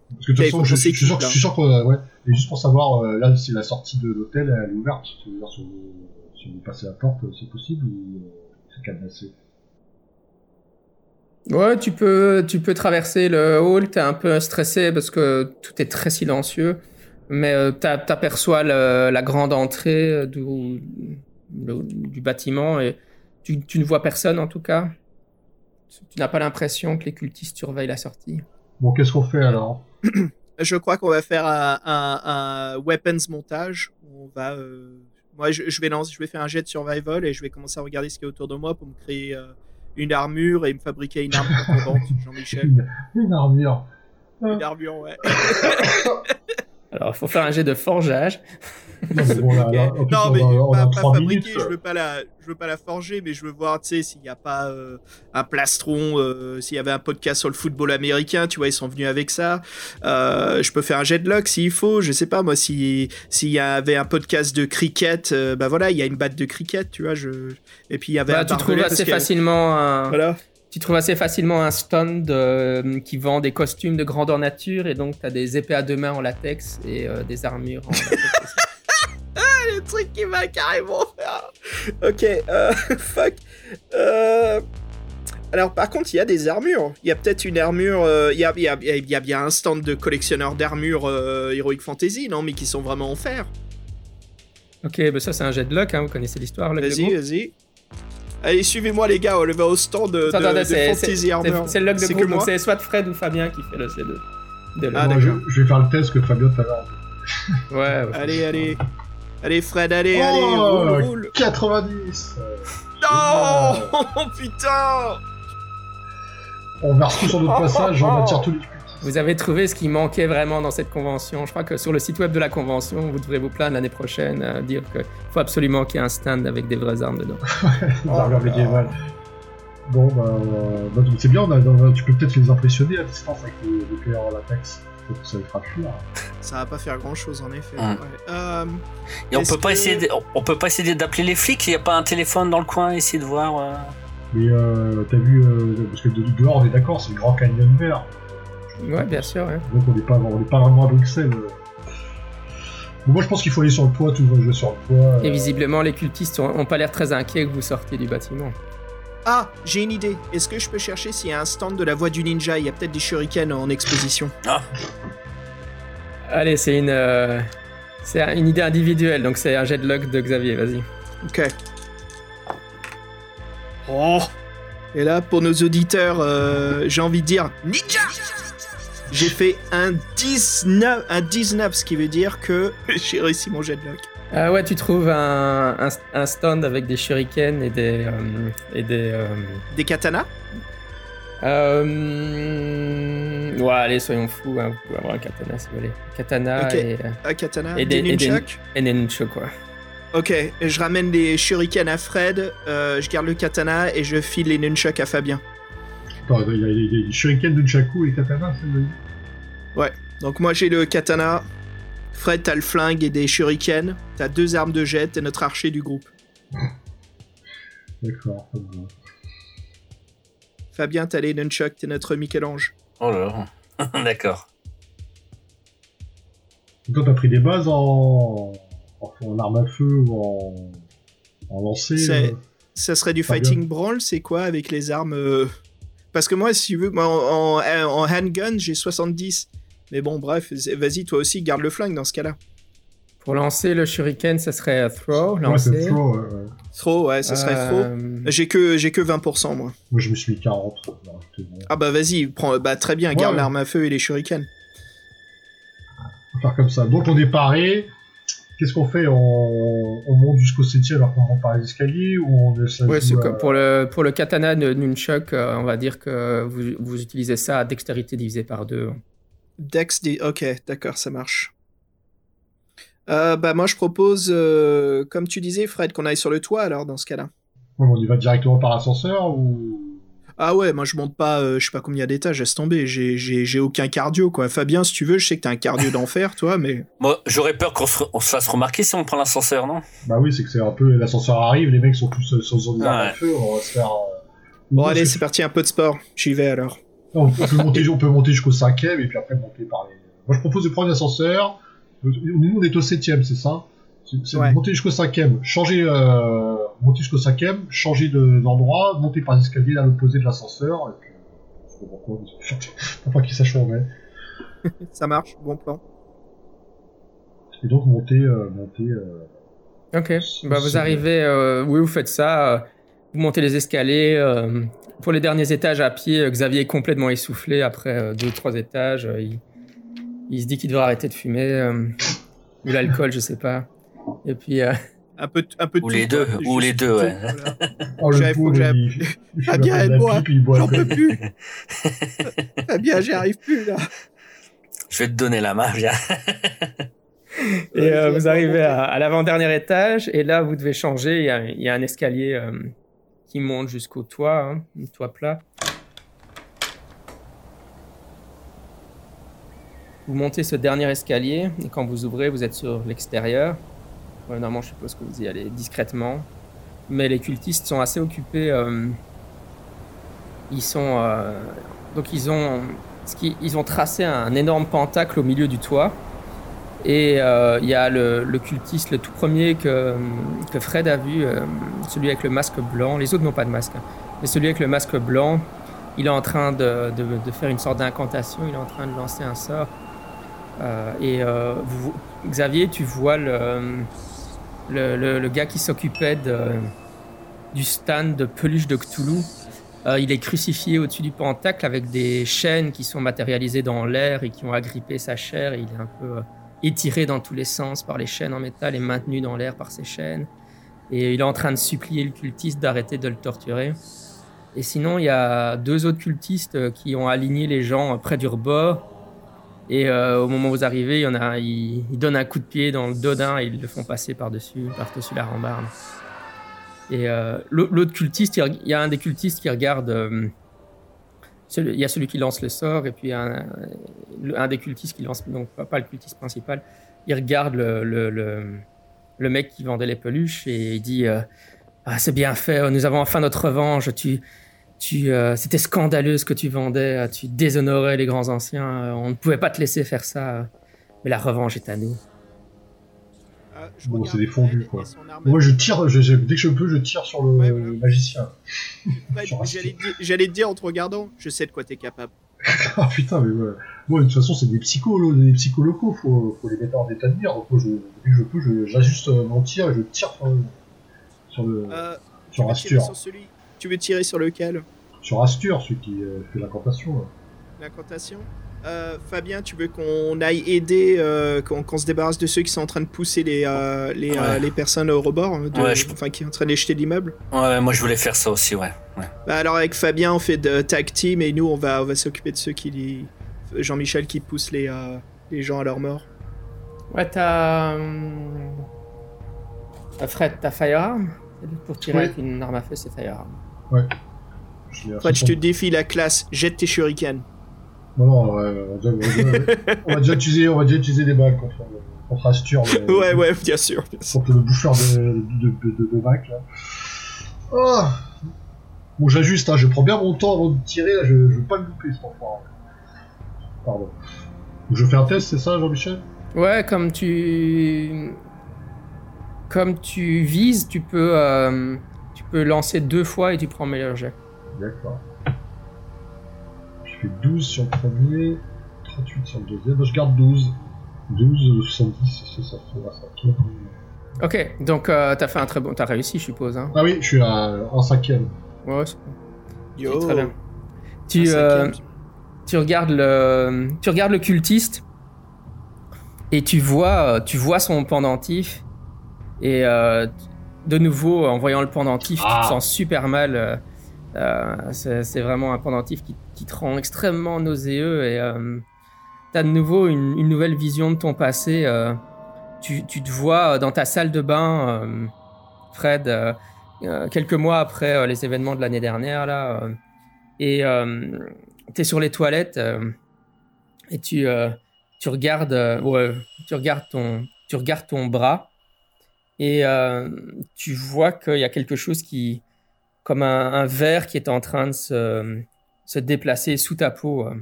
Parce que de toute façon, je, je suis sûr, je suis sûr que, euh, ouais. Et juste pour savoir, euh, là, si la sortie de l'hôtel elle est ouverte, c'est-à-dire si vous, si vous passez la porte, c'est possible ou euh, c'est cadenassé? Ouais, tu peux, tu peux traverser le hall, t'es un peu stressé parce que tout est très silencieux, mais euh, t'a- t'aperçois la grande entrée euh, du, le- du bâtiment et tu, tu ne vois personne en tout cas. Tu n'as pas l'impression que les cultistes surveillent la sortie. Bon, qu'est-ce qu'on fait alors? [CLEARS THROAT] Je crois qu'on va faire un, un, un weapons montage. On va, euh, moi, je, je vais lancer, je vais faire un jet de survival et je vais commencer à regarder ce qu'il y a autour de moi pour me créer euh, une armure et me fabriquer une arme contondante, [LAUGHS] Jean-Michel. une, une armure. Une armure, ouais. [LAUGHS] Alors, il faut faire un jet de forgeage. [LAUGHS] Non, mais bon, là, là, en plus, non, on mais a- on a pas, fabriquer, je veux pas la, je veux pas la forger, mais je veux voir, tu sais, s'il n'y a pas euh, un plastron, euh, s'il y avait un podcast sur le football américain, tu vois, ils sont venus avec ça. Euh, je peux faire un jet de luck s'il faut, je sais pas, moi, si s'il y avait un podcast de cricket, euh, bah voilà, il y a une batte de cricket, tu vois, je, et puis il y avait Bah, un tu trouves assez facilement un, Voilà. Tu trouves assez facilement un stand euh, qui vend des costumes de grandeur nature et donc tu as des épées à deux mains en latex et euh, des armures en latex. aussi. [LAUGHS] le truc qui va carrément faire. Ok, euh, [LAUGHS] fuck. Alors, par contre, il y a des armures. Il y a peut-être une armure. Il y, a, il y a- il y a bien un stand de collectionneurs d'armures Heroic Fantasy, non Mais qui sont vraiment en fer. ok, bah ça c'est un jet de luck, hein, vous connaissez l'histoire. Vas-y, vas-y. Allez, suivez-moi, les gars. On va au stand de, Attends, Fantasy Armor. C'est c'est le log de groupe, donc c'est soit Fred ou Fabien qui fait le jet de, de luck. Ah, je, d'accord. je vais faire le test que Fabien tout à l'heure. Ouais, ouais. Allez, allez. Allez, Fred, allez, Oh, allez. Roule, roule. 90 euh, Non Oh, [LAUGHS] putain On verse tout sur notre passage, on attire tous les Vous avez trouvé ce qui manquait vraiment dans cette convention. Je crois que sur le site web de la convention, vous devrez vous plaindre l'année prochaine, euh, dire qu'il faut absolument qu'il y ait un stand avec des vraies armes dedans. [LAUGHS] Bon, bah, euh, bah, c'est bien, on a- on a- tu peux peut-être les impressionner à distance avec les, les cuillères en latex. Peut-être que ça les fera fuir. [LAUGHS] Ça va pas faire grand chose en effet. Ouais. Euh, Et on peut pas essayer, de- on peut pas essayer d'appeler les flics. Il y a pas un téléphone dans le coin, essayer de voir. euh. Mais euh, t'as vu, euh, parce que de dehors on est d'accord, c'est le Grand Canyon vert. Ouais, bien sûr. ouais. Donc on n'est pas, vraiment à Bruxelles. euh. Donc moi je pense qu'il faut aller sur le toit, tout va jouer sur le toit. euh. Et visiblement, les cultistes ont, ont pas l'air très inquiets que vous sortiez du bâtiment. Ah, j'ai une idée. Est-ce que je peux chercher s'il y a un stand de la voix du ninja? Il y a peut-être des shurikens en exposition. Allez, c'est une, euh, c'est un- une idée individuelle, donc c'est un jet de luck de Xavier, vas-y. Ok. Oh Et là, pour nos auditeurs, euh, j'ai envie de dire ninja J'ai fait un 19, un 19, ce qui veut dire que [LAUGHS] j'ai réussi mon jet de luck. Ah ouais, tu trouves un, un, un stand avec des shurikens et des. euh, et des. euh, Des katanas? Euh, ouais, allez, soyons fous, hein, vous pouvez avoir un katana si vous voulez. Katana et, euh, Un katana Et Des des- et des- nunchucks? et des nunchucks, quoi. Ok, je ramène les shurikens à Fred, euh, je garde le katana et je file les nunchucks à Fabien. Attends, il y a les, shurikens de Nchaku et les katanas, c'est le- Donc moi j'ai le katana, Fred t'as le flingue et des shurikens, t'as deux armes de jet, t'es notre archer du groupe. [LAUGHS] D'accord, va. Fabien t'as les nunchucks, t'es notre Michel-Ange. Oh là. [LAUGHS] D'accord. Et toi t'as pris des bases en... en, arme à feu ou en, en lancer C'est- euh, Ça serait du fighting brawl, c'est quoi avec les armes euh, Parce que moi, si tu veux, moi, en, en- en handgun, j'ai 70. Mais bon, bref, vas-y, toi aussi, garde le flingue dans ce cas-là. Pour lancer le shuriken, ça serait throw, Ouais, lancer. c'est throw, ouais, ouais. Trop, ouais, ça serait trop. Euh, J'ai que, j'ai que 20%, moi. Moi je me suis mis 40. non, c'était bon. Ah bah vas-y, prends, bah très bien, garde Ouais. l'arme à feu et les shurikens. On va faire comme ça. Donc on est paré. Qu'est-ce qu'on fait? On... on monte jusqu'au 7 alors qu'on monte par les escaliers ou on laisse la Ouais, c'est à- comme pour le, pour le katana de Nunchuk, euh, on va dire que vous, vous utilisez ça à dextérité divisée par deux. Dex, des... ok, d'accord, ça marche. Euh, bah moi, je propose, euh, comme tu disais, Fred, qu'on aille sur le toit alors dans ce cas-là. Ouais, mais on y va directement par l'ascenseur ou. Ah ouais, moi je monte pas, euh, je sais pas combien d'étages, laisse tomber, j'ai- j'ai j'ai aucun cardio quoi. Fabien, si tu veux, je sais que t'as un cardio [LAUGHS] d'enfer, toi, mais. Moi, j'aurais peur qu'on se, fasse remarquer si on prend l'ascenseur, non? Bah oui, c'est que c'est un peu. L'ascenseur arrive, les mecs sont tous euh, sur des armes à feu, on va se faire. euh, Bon, allez, c'est parti, un peu de sport. J'y vais alors. Non, on peut monter, on peut monter jusqu'au cinquième et puis après monter par les. Moi, je propose de prendre l'ascenseur. Nous, on est au septième, c'est ça? C'est Ouais. monter jusqu'au cinquième, changer, euh, monter jusqu'au cinquième, changer de- d'endroit, monter par l'escalier à l'opposé de l'ascenseur. Et puis, je sais pas pourquoi, pour pas qu'il sache où on est. [LAUGHS] Ça marche, bon plan. Et donc monter, euh, monter. euh, Ok, bah, vous arrivez, euh, oui, vous faites ça, euh, vous montez les escaliers. euh, pour les derniers étages à pied, euh, Xavier est complètement essoufflé après euh, deux, trois étages. euh, il, il se dit qu'il devrait arrêter de fumer, euh, ou l'alcool, je sais pas. Et puis, euh, Un peu, un peu de Ou tout, les deux, quoi. ou les deux, tout, ouais. voilà. [LAUGHS] Oh, J'avais- le faut pauvre, que j'aille- il, il fait Ah, la bien, peine de elle la boit. pipe, il boit J'en peux plus. [LAUGHS] Ah bien, j'y arrive plus là. Je vais te donner la main, viens. [LAUGHS] et euh, vous arrivez à, à l'avant-dernier étage, et là, vous devez changer. Il y a, il y a un escalier euh, qui monte jusqu'au toit, hein, un toit plat. Vous montez ce dernier escalier, et quand vous ouvrez, vous êtes sur l'extérieur. Ouais, normalement, je suppose que vous y allez discrètement. Mais les cultistes sont assez occupés. euh, ils sont. euh, donc, ils ont, ce qui- ils ont tracé un énorme pentacle au milieu du toit. Et euh, il y a le, cultiste, le tout premier que, que Fred a vu, celui avec le masque blanc. Les autres n'ont pas de masque, hein. mais celui avec le masque blanc, il est en train de, de- faire une sorte d'incantation, il est en train de lancer un sort. Et vous- Xavier, tu vois le, gars qui s'occupait du stand de peluche de Cthulhu. Euh, il est crucifié au-dessus du pentacle avec des chaînes qui sont matérialisées dans l'air et qui ont agrippé sa chair. Il est un peu euh, étiré dans tous les sens par les chaînes en métal et maintenu dans l'air par ces chaînes. Et il est en train de supplier le cultiste d'arrêter de le torturer. Et sinon, il y a deux autres cultistes euh, qui ont aligné les gens près du rebord. Et euh, au moment où vous arrivez, il y ils, donnent un coup de pied dans le dos d'un et ils le font passer par-dessus, par-dessus la rambarde. Et euh, l'au- l'autre cultiste, il y a un des cultistes qui regarde. euh, il y a celui qui lance le sort, et puis un, un des cultistes qui lance. Donc, pas, le cultiste principal. Il regarde le, mec qui vendait les peluches et il dit euh, Ah, c'est bien fait, nous avons enfin notre revanche. Tu, euh, C'était scandaleux ce que tu vendais, tu déshonorais les grands anciens, euh, on ne pouvait pas te laisser faire ça. Mais la revanche est à nous. Euh, je Bon, c'est des fondus, quoi. Moi, je tire, je- je- dès que je peux, je tire sur le Ouais, magicien. [LAUGHS] J'allais te dire- j'allais te dire en te regardant, je sais de quoi t'es capable. [LAUGHS] Ah putain, mais ouais. Moi, de toute façon, c'est des psychos, des psychos locaux, faut, faut les mettre en état de je, dès que je peux, j'ajuste euh, mon tir et je tire sur, le- sur, le, Euh, sur Astur. sur celui. Tu veux tirer sur lequel Sur Astur, celui qui euh, fait l'incantation. L'incantation Euh, Fabien, tu veux qu'on aille aider, euh, qu'on se débarrasse de ceux qui sont en train de pousser les, euh, les, euh, Ouais. les personnes au rebord, hein, de- Ouais, je- enfin qui sont en train de les jeter l'immeuble? Ouais, moi je voulais faire ça aussi, ouais. ouais. Bah alors avec Fabien, on fait de tag team et nous on va, on va s'occuper de ceux qui. Jean-Michel qui pousse les, euh, les gens à leur mort. Ouais, t'as. t'as Fred, t'as Firearm Pour tirer Oui. avec une arme à feu, c'est Firearm. Fred, je te 60. défie la classe, jette tes shurikens. Non, non, ouais, on, va déjà, on, va déjà, [LAUGHS] on va déjà utiliser, on va déjà utiliser des balles contre, contre Astur. Ouais, ouais, bien sûr. bien sûr. contre le bouffeur de, de, de, de, de bac, là. Ah bon, j'ajuste, hein, je prends bien mon temps avant de tirer, là, je, je veux pas le louper, cet enfant. Pardon. Donc, je fais un test, c'est ça, Jean-Michel? Ouais, comme tu. Comme tu vises, tu peux, euh, tu peux lancer deux fois et tu prends meilleur jet. D'accord. Je fais 12 sur le premier, 38 sur le deuxième, bah, je garde 12. 12, 70, c'est ça, fait, ça tourne. Ok, donc euh, t'as fait un très bon. T'as réussi, je suppose. Hein. Ah oui, je suis à, en cinquième. Ouais, c'est Yo. c'est très bien. Un Tu, euh, tu regardes le, tu regardes le cultiste et tu vois, euh, tu vois son pendentif et euh, de nouveau en voyant le pendentif, tu Ah. te sens super mal. euh, euh, c'est vraiment un pendentif qui, qui te rend extrêmement nauséeux et euh, t'as de nouveau une, une nouvelle vision de ton passé. euh, tu, tu te vois dans ta salle de bain, Fred, quelques mois après les événements de l'année dernière là. et tu es sur les toilettes et tu, tu, regardes, ouais, tu, regardes ton, tu regardes ton bras et euh, tu vois qu'il y a quelque chose qui, comme un, un verre qui est en train de se, se déplacer sous ta peau. euh.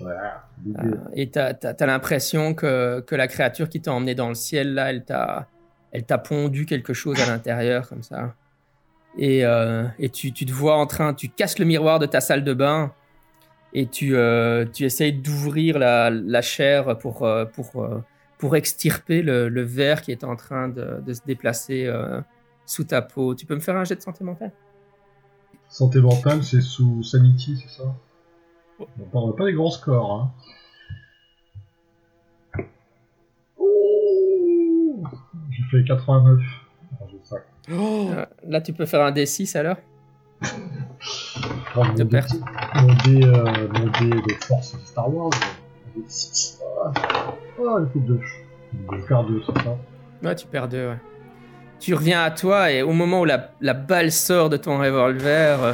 Voilà. Euh, et tu as, l'impression que, que la créature qui t'a emmené dans le ciel, là, elle t'a, elle t'a pondu quelque chose à l'intérieur, comme ça. Et, euh, et tu, tu te vois en train, tu casses le miroir de ta salle de bain et tu, euh, tu essayes d'ouvrir la, la chair pour, euh, pour, euh, pour extirper le, le verre qui est en train de, de se déplacer euh, sous ta peau. Tu peux me faire un jet de santé mentale? Santé mentale, c'est sous Sanity, c'est ça? On parle pas des grands scores, hein. J'ai fait 89. Enfin, j'ai ça. Oh Euh, Là, tu peux faire un D6 alors? Mon, perte. dé, mon, dé, euh, mon dé de force Star Wars. Mon dé de 6. Ah, ah le coup de 2. Je vais faire 2, c'est ça Ouais, tu perds deux, ouais. Tu reviens à toi et au moment où la, la balle sort de ton revolver, euh,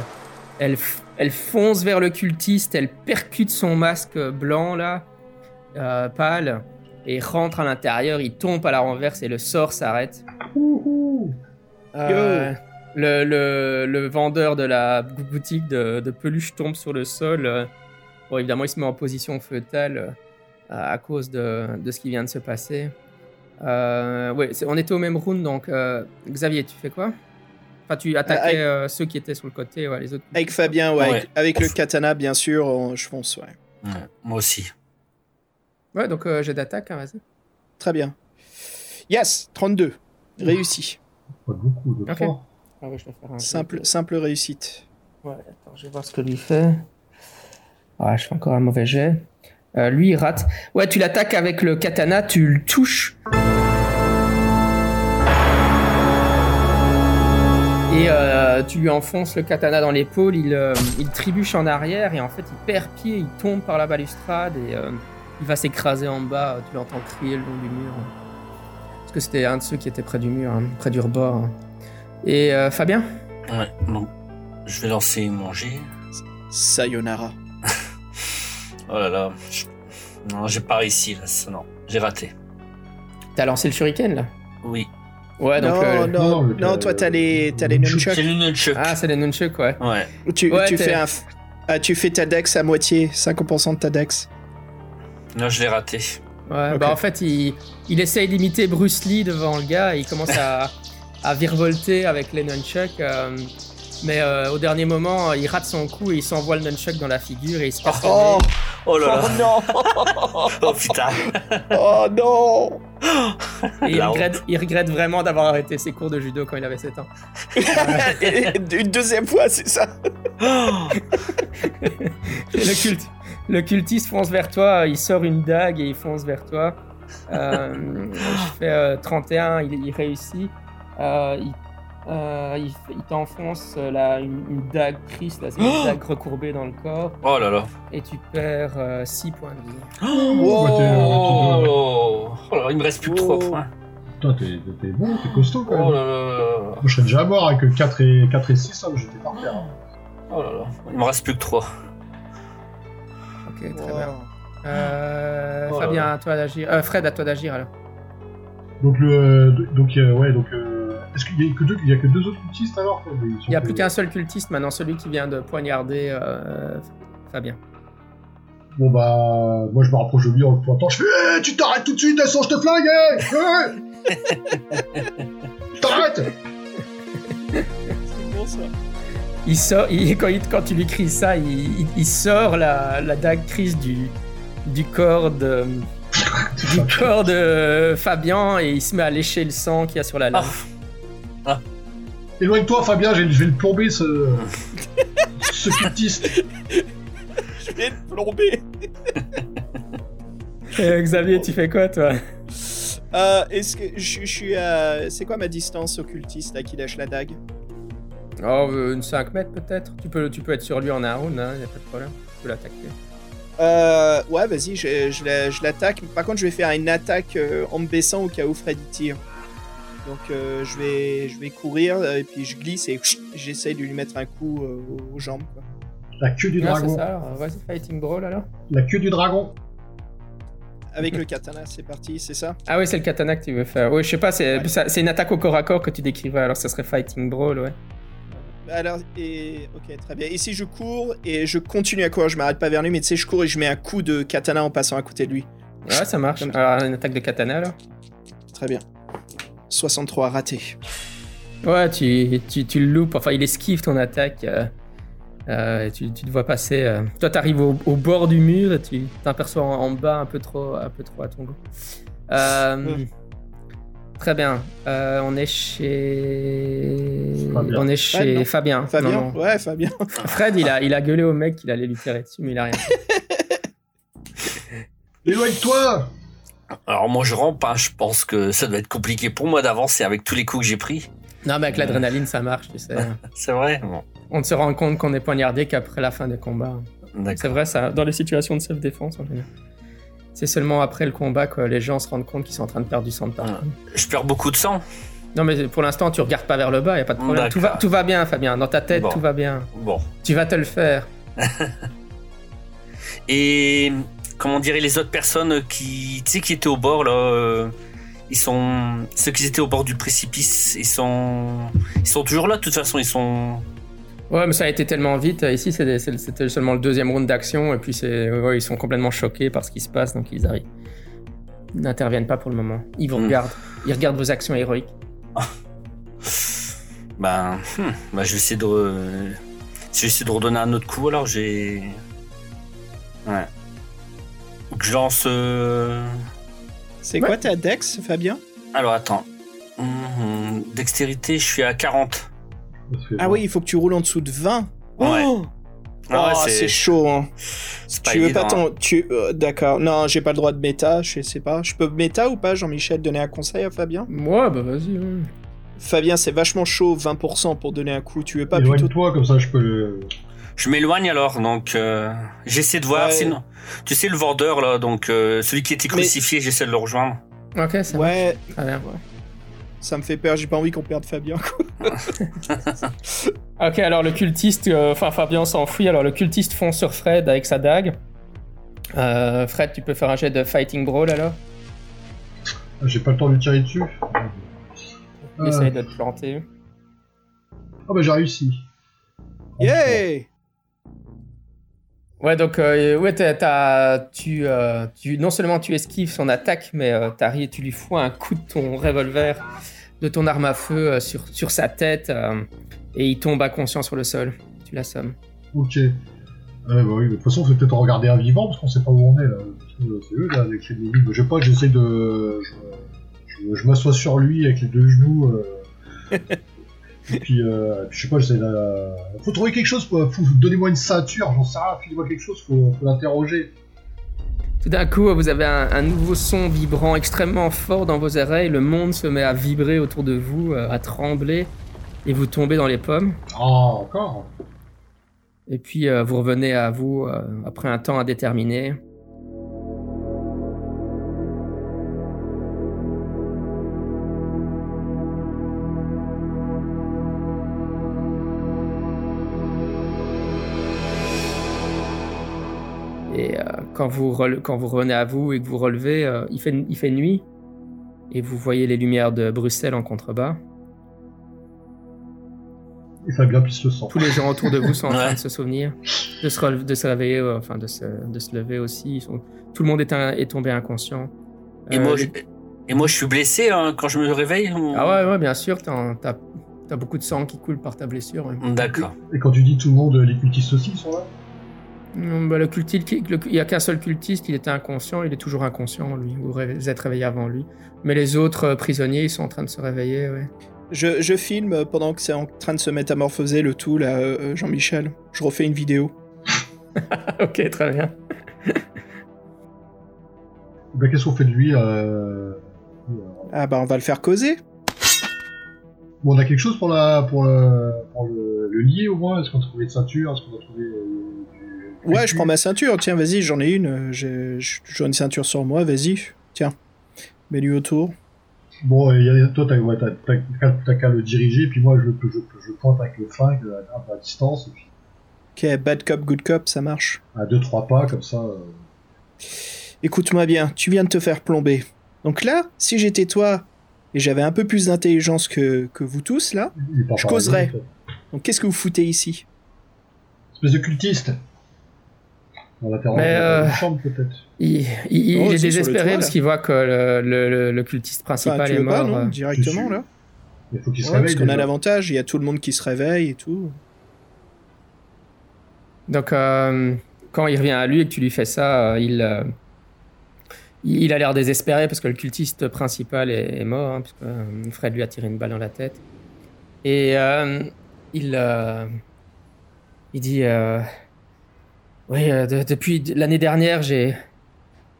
elle, elle fonce vers le cultiste, elle percute son masque blanc là, euh, pâle, et rentre à l'intérieur, il tombe à la renverse et le sort s'arrête. Euh, le, le- le vendeur de la bou- boutique de, de peluche tombe sur le sol. bon, évidemment, il se met en position fœtale euh, à cause de, de ce qui vient de se passer. Euh, ouais, on était au même round, donc euh, Xavier, tu fais quoi? Enfin, tu attaquais euh, ceux qui étaient sur le côté, ouais, les autres. Avec Fabien, ouais, Ouais. avec, avec le katana, bien sûr, on- je fonce, ouais. Ouais, moi aussi. Ouais, donc euh, j'ai d'attaque, hein, vas-y. Très bien. Yes, 32. Réussi. Pas beaucoup, de Ok. 3. Ah ouais, je vais faire un Simple, simple réussite. Ouais, attends, je vais voir ce que lui fait. Ah, je fais encore un mauvais jet. Euh, lui, il rate. Ouais, tu l'attaques avec le katana, tu le touches. Et euh, tu lui enfonces le katana dans l'épaule, il, euh, il trébuche en arrière et en fait il perd pied, il tombe par la balustrade et euh, il va s'écraser en bas. Tu l'entends crier le long du mur. Parce que c'était un de ceux qui était près du mur, hein, près du rebord. Et euh, Fabien? Ouais, donc je vais lancer mon jet. Sayonara. Oh là là. je- Non, j'ai pas réussi là, ça, non. J'ai raté. T'as lancé le shuriken là? Oui. Ouais, donc. non, euh, non, non, toi t'as les, t'as les le nunchucks. C'est. Ah, c'est les nunchuck, ouais. Ouais. Tu, Ouais, tu fais un, f- ah, tu fais ta dex à moitié, 50% de ta dex. Non, je l'ai raté. Ouais, bah en fait, il, il essaye d'imiter Bruce Lee devant le gars et il commence à, [LAUGHS] à virevolter avec les nunchucks. euh, mais euh, au dernier moment, il rate son coup et il s'envoie le nunchuck dans la figure et il se casse le Oh. Oh là là. oh non [LAUGHS] Oh putain. Oh non Et il regrette, il regrette vraiment d'avoir arrêté ses cours de judo quand il avait 7 ans. [LAUGHS] Une deuxième fois, c'est ça [LAUGHS] le, culte, le cultiste fonce vers toi, il sort une dague et il fonce vers toi. Euh, je fais euh, 31, il, il réussit. Euh, il euh, il, t'enfonce euh, la- une, une dague triste, là, c'est une [GASPS] dague recourbée dans le corps, Oh là là. et tu perds 6 points de vie. [GASPS] Wow. T'es- euh, Oh, oh là là, il me reste plus que 3 Oh. points. Putain, t'es t'es bon, t'es costaud quand même. Oh là là là. Moi, je serais déjà mort avec 4 et, 4 et 6, hein, j'étais par terre. hein. Oh là là. Il me reste plus que 3. Ok, très Wow. bien. Euh, Oh là Fabien, là. à toi d'agir. Euh, Fred, à toi d'agir alors. Donc, le, donc, euh, ouais, donc, euh, est-ce qu'il y a a que deux autres cultistes alors Il n'y a plus qu'un seul cultiste maintenant, celui qui vient de poignarder euh, Fabien. Bon bah, moi je me rapproche de lui en le pointant, je fais Eh, tu t'arrêtes tout de suite, sinon je te flingue, eh Eh [LAUGHS] T'arrêtes C'est bon ça. Il sort, il- quand, il- quand tu lui cries ça, il, il- il sort la, la dague crise du, du corps de, [LAUGHS] du corps de Fabien et il se met à lécher le sang qu'il y a sur la lame. Éloigne-toi Fabien, je vais, je vais le plomber ce... [LAUGHS] ce cultiste. Je vais te plomber. Et Xavier, tu fais quoi toi? Euh, Est-ce que je, je suis à. C'est quoi ma distance occultiste là qui lâche la dague? Oh, euh, une 5 mètres peut-être tu peux, tu peux être sur lui en un round, il n'y a pas de problème. Tu peux l'attaquer. Euh, ouais, vas-y, je, je la- je l'attaque. Par contre, je vais faire une attaque euh, en me baissant au cas où Freddy tire. Donc, euh, je, vais, je vais courir euh, et puis je glisse et j'essaye de lui mettre un coup euh, aux- jambes. Quoi. La queue du Ah, c'est dragon. ça, alors, vas-y, fighting brawl alors. La queue du dragon. Avec le katana, c'est parti, c'est ça? Ah oui, c'est le katana que tu veux faire. Oui, je sais pas, c'est ça- c'est une attaque au corps à corps que tu décrivais, alors ça serait fighting brawl, ouais. Alors, et. Ok, très bien. Et si je cours et je continue à courir, je m'arrête pas vers lui, mais tu sais, je cours et je mets un coup de katana en passant à côté de lui. Ouais, ça marche. Alors, une attaque de katana alors Très bien. 63 raté. Ouais, tu, tu, tu le loupes, enfin il esquive ton attaque. euh, euh, tu, tu te vois passer. euh. Toi, t'arrives au, au bord du mur et tu t'aperçois en, en bas un peu trop, un peu trop à ton goût. Très bien. Euh, on est chez. Fabien. On est chez. Fabien. Fabien Non, non. Ouais, Fabien. [LAUGHS] Fred, il a, il a gueulé au mec qu'il allait lui tirer dessus, mais il a rien. fait. [LAUGHS] [LAUGHS] Éloigne-toi Alors moi je rampe, hein. je pense que ça doit être compliqué pour moi d'avancer avec tous les coups que j'ai pris. Non, mais avec l'adrénaline, ça marche, tu sais. [LAUGHS] C'est vrai Bon, On ne se rend compte qu'on est poignardé qu'après la fin des combats. C'est vrai, ça, dans les situations de self-défense en général. C'est seulement après le combat que les gens se rendent compte qu'ils sont en train de perdre du sang de partout. Je perds beaucoup de sang. Non, mais pour l'instant, tu regardes pas vers le bas, y a pas de problème. Tout va, D'accord. tout va bien, Fabien. Dans ta tête, Bon. tout va bien. Bon. Tu vas te le faire. [LAUGHS] Et comment dirait les autres personnes qui, tu sais, qui étaient au bord là, euh, ils sont ceux qui étaient au bord du précipice, ils sont, ils sont toujours là. De toute façon, ils sont. Ouais, mais ça a été tellement vite. Ici, des- c'est- c'était seulement le deuxième round d'action, et puis c'est, ouais, ils sont complètement choqués par ce qui se passe, donc ils arrivent. Ils n'interviennent pas pour le moment. Ils vous Hmm. regardent. Ils regardent vos actions héroïques. [LAUGHS] Ben, hmm, ben, je vais essayer de, re- je vais essayer de redonner un autre coup. Alors j'ai, ouais. Donc, je lance. euh, C'est Ouais. quoi ta dex, Fabien Alors attends. Mhm, Dextérité, je suis à 40. Parce que, Ah oui, il faut que tu roules en dessous de 20. Ouais. Oh, Ah ouais, Oh, c'est- chaud. Hein. C'est Tu veux évident, pas ton. Tu... euh, D'accord. Non, j'ai pas le droit de méta. Je sais pas. Je peux méta ou pas, Jean-Michel, donner un conseil à Fabien? Ouais, bah vas-y. ouais. Fabien, c'est vachement chaud, 20% pour donner un coup. Tu veux pas plutôt. Éloigne-toi, comme ça je peux le... Je m'éloigne alors, donc euh, j'essaie de voir. Ouais. Sinon, tu sais le vendeur là, donc euh, celui qui était Mais- crucifié, j'essaie de le rejoindre. Ok, ça Ouais, bien. ça me fait peur. J'ai pas envie qu'on perde Fabien. [LAUGHS] ok, alors le cultiste, euh, enfin Fabien s'enfuit, alors le cultiste fonce sur Fred avec sa dague. Euh, Fred, tu peux faire un jet de Fighting Brawl alors? J'ai pas le temps de lui tirer dessus. Il essaye de te planter. Ah bah j'ai réussi. Yeah Ouais, donc euh, ouais, t'as- t'as- tu, euh, tu, non seulement tu esquives son attaque, mais euh, t'arrives- tu lui fous un coup de ton revolver, de ton arme à feu euh, sur, sur sa tête, euh, et il tombe inconscient sur le sol. Tu l'assommes. Ok. Bah oui, de toute façon, faut peut-être en regarder un vivant parce qu'on sait pas où on est là. C'est eux là avec les énigmes. Je sais pas, j'essaie de. Je, je- je m'assois sur lui avec les deux genoux. [LAUGHS] Et puis, euh, je sais pas, j'essaie de. Faut trouver quelque chose, quoi. Faut- Donnez-moi une ceinture, j'en sais rien, filez-moi quelque chose, faut, faut l'interroger. Tout d'un coup, vous avez un, un nouveau son vibrant extrêmement fort dans vos oreilles. Le monde se met à vibrer autour de vous, euh, à trembler, et vous tombez dans les pommes. Ah, encore? Et puis euh, vous revenez à vous euh, après un temps indéterminé. Quand, vous rele- quand vous revenez à vous et que vous relevez, euh, il, fait, il fait nuit. Et vous voyez les lumières de Bruxelles en contrebas. Et Fabien pisse le sang. Tous les gens autour de vous sont en train de se souvenir, de se, relever- de se réveiller, euh, enfin de se, de se lever aussi. Ils sont- tout le monde est, un- est tombé inconscient. Et, Euh, moi, les- je, et moi, je suis blessé hein, quand je me réveille. ou- Ah ouais, ouais, bien sûr, t'as as beaucoup de sang qui coule par ta blessure. ouais. D'accord. Et quand tu dis tout le monde, les cultistes aussi sont là? Bah, le cultiste, le- il n'y a qu'un seul cultiste, il était inconscient, il est toujours inconscient, lui. Vous êtes réveillé avant lui. Mais les autres euh, prisonniers, ils sont en train de se réveiller, ouais. je, je filme pendant que c'est en train de se métamorphoser le tout, là, euh, Jean-Michel. Je refais une vidéo. [LAUGHS] ok, très bien. Ben, qu'est-ce qu'on fait de lui euh... Ah bah on va le faire causer. Bon, on a quelque chose pour, la, pour, le, pour le, le lier au moins? Est-ce qu'on a trouvé une ceinture? Est-ce qu'on a trouvé euh. Ouais, je prends ma ceinture. Tiens, vas-y, j'en ai une. euh, J'ai une ceinture sur moi, vas-y. Tiens, mets-lui autour. Bon, et toi, t'as ouais, qu'à le diriger, puis moi, je, je, je pointe avec le flingue à, peu à distance, puis Ok, bad cop, good cop, ça marche. à 2-3 pas, comme ça. euh, Écoute-moi bien, tu viens de te faire plomber. Donc là, si j'étais toi et j'avais un peu plus d'intelligence que, que vous tous là, Je par causerai. exemple. donc qu'est-ce que vous foutez ici? Espèce de cultiste On Mais, euh, chambre, peut-être. Il, il- il Oh, est désespéré toit, parce qu'il voit que le, le- le- le cultiste principal tu est veux pas, mort. non euh. Directement suis- là Il faut qu'il se Ouais, Parce qu'on a l'avantage, il y a tout le monde qui se réveille et tout. Donc, euh, quand il revient à lui et que tu lui fais ça, euh, il, euh, il il a l'air désespéré parce que le cultiste principal est, est mort, hein, parce que euh, Fred lui a tiré une balle dans la tête. Et euh, il, euh, il dit euh, Oui, euh, de- depuis l'année dernière, j'ai,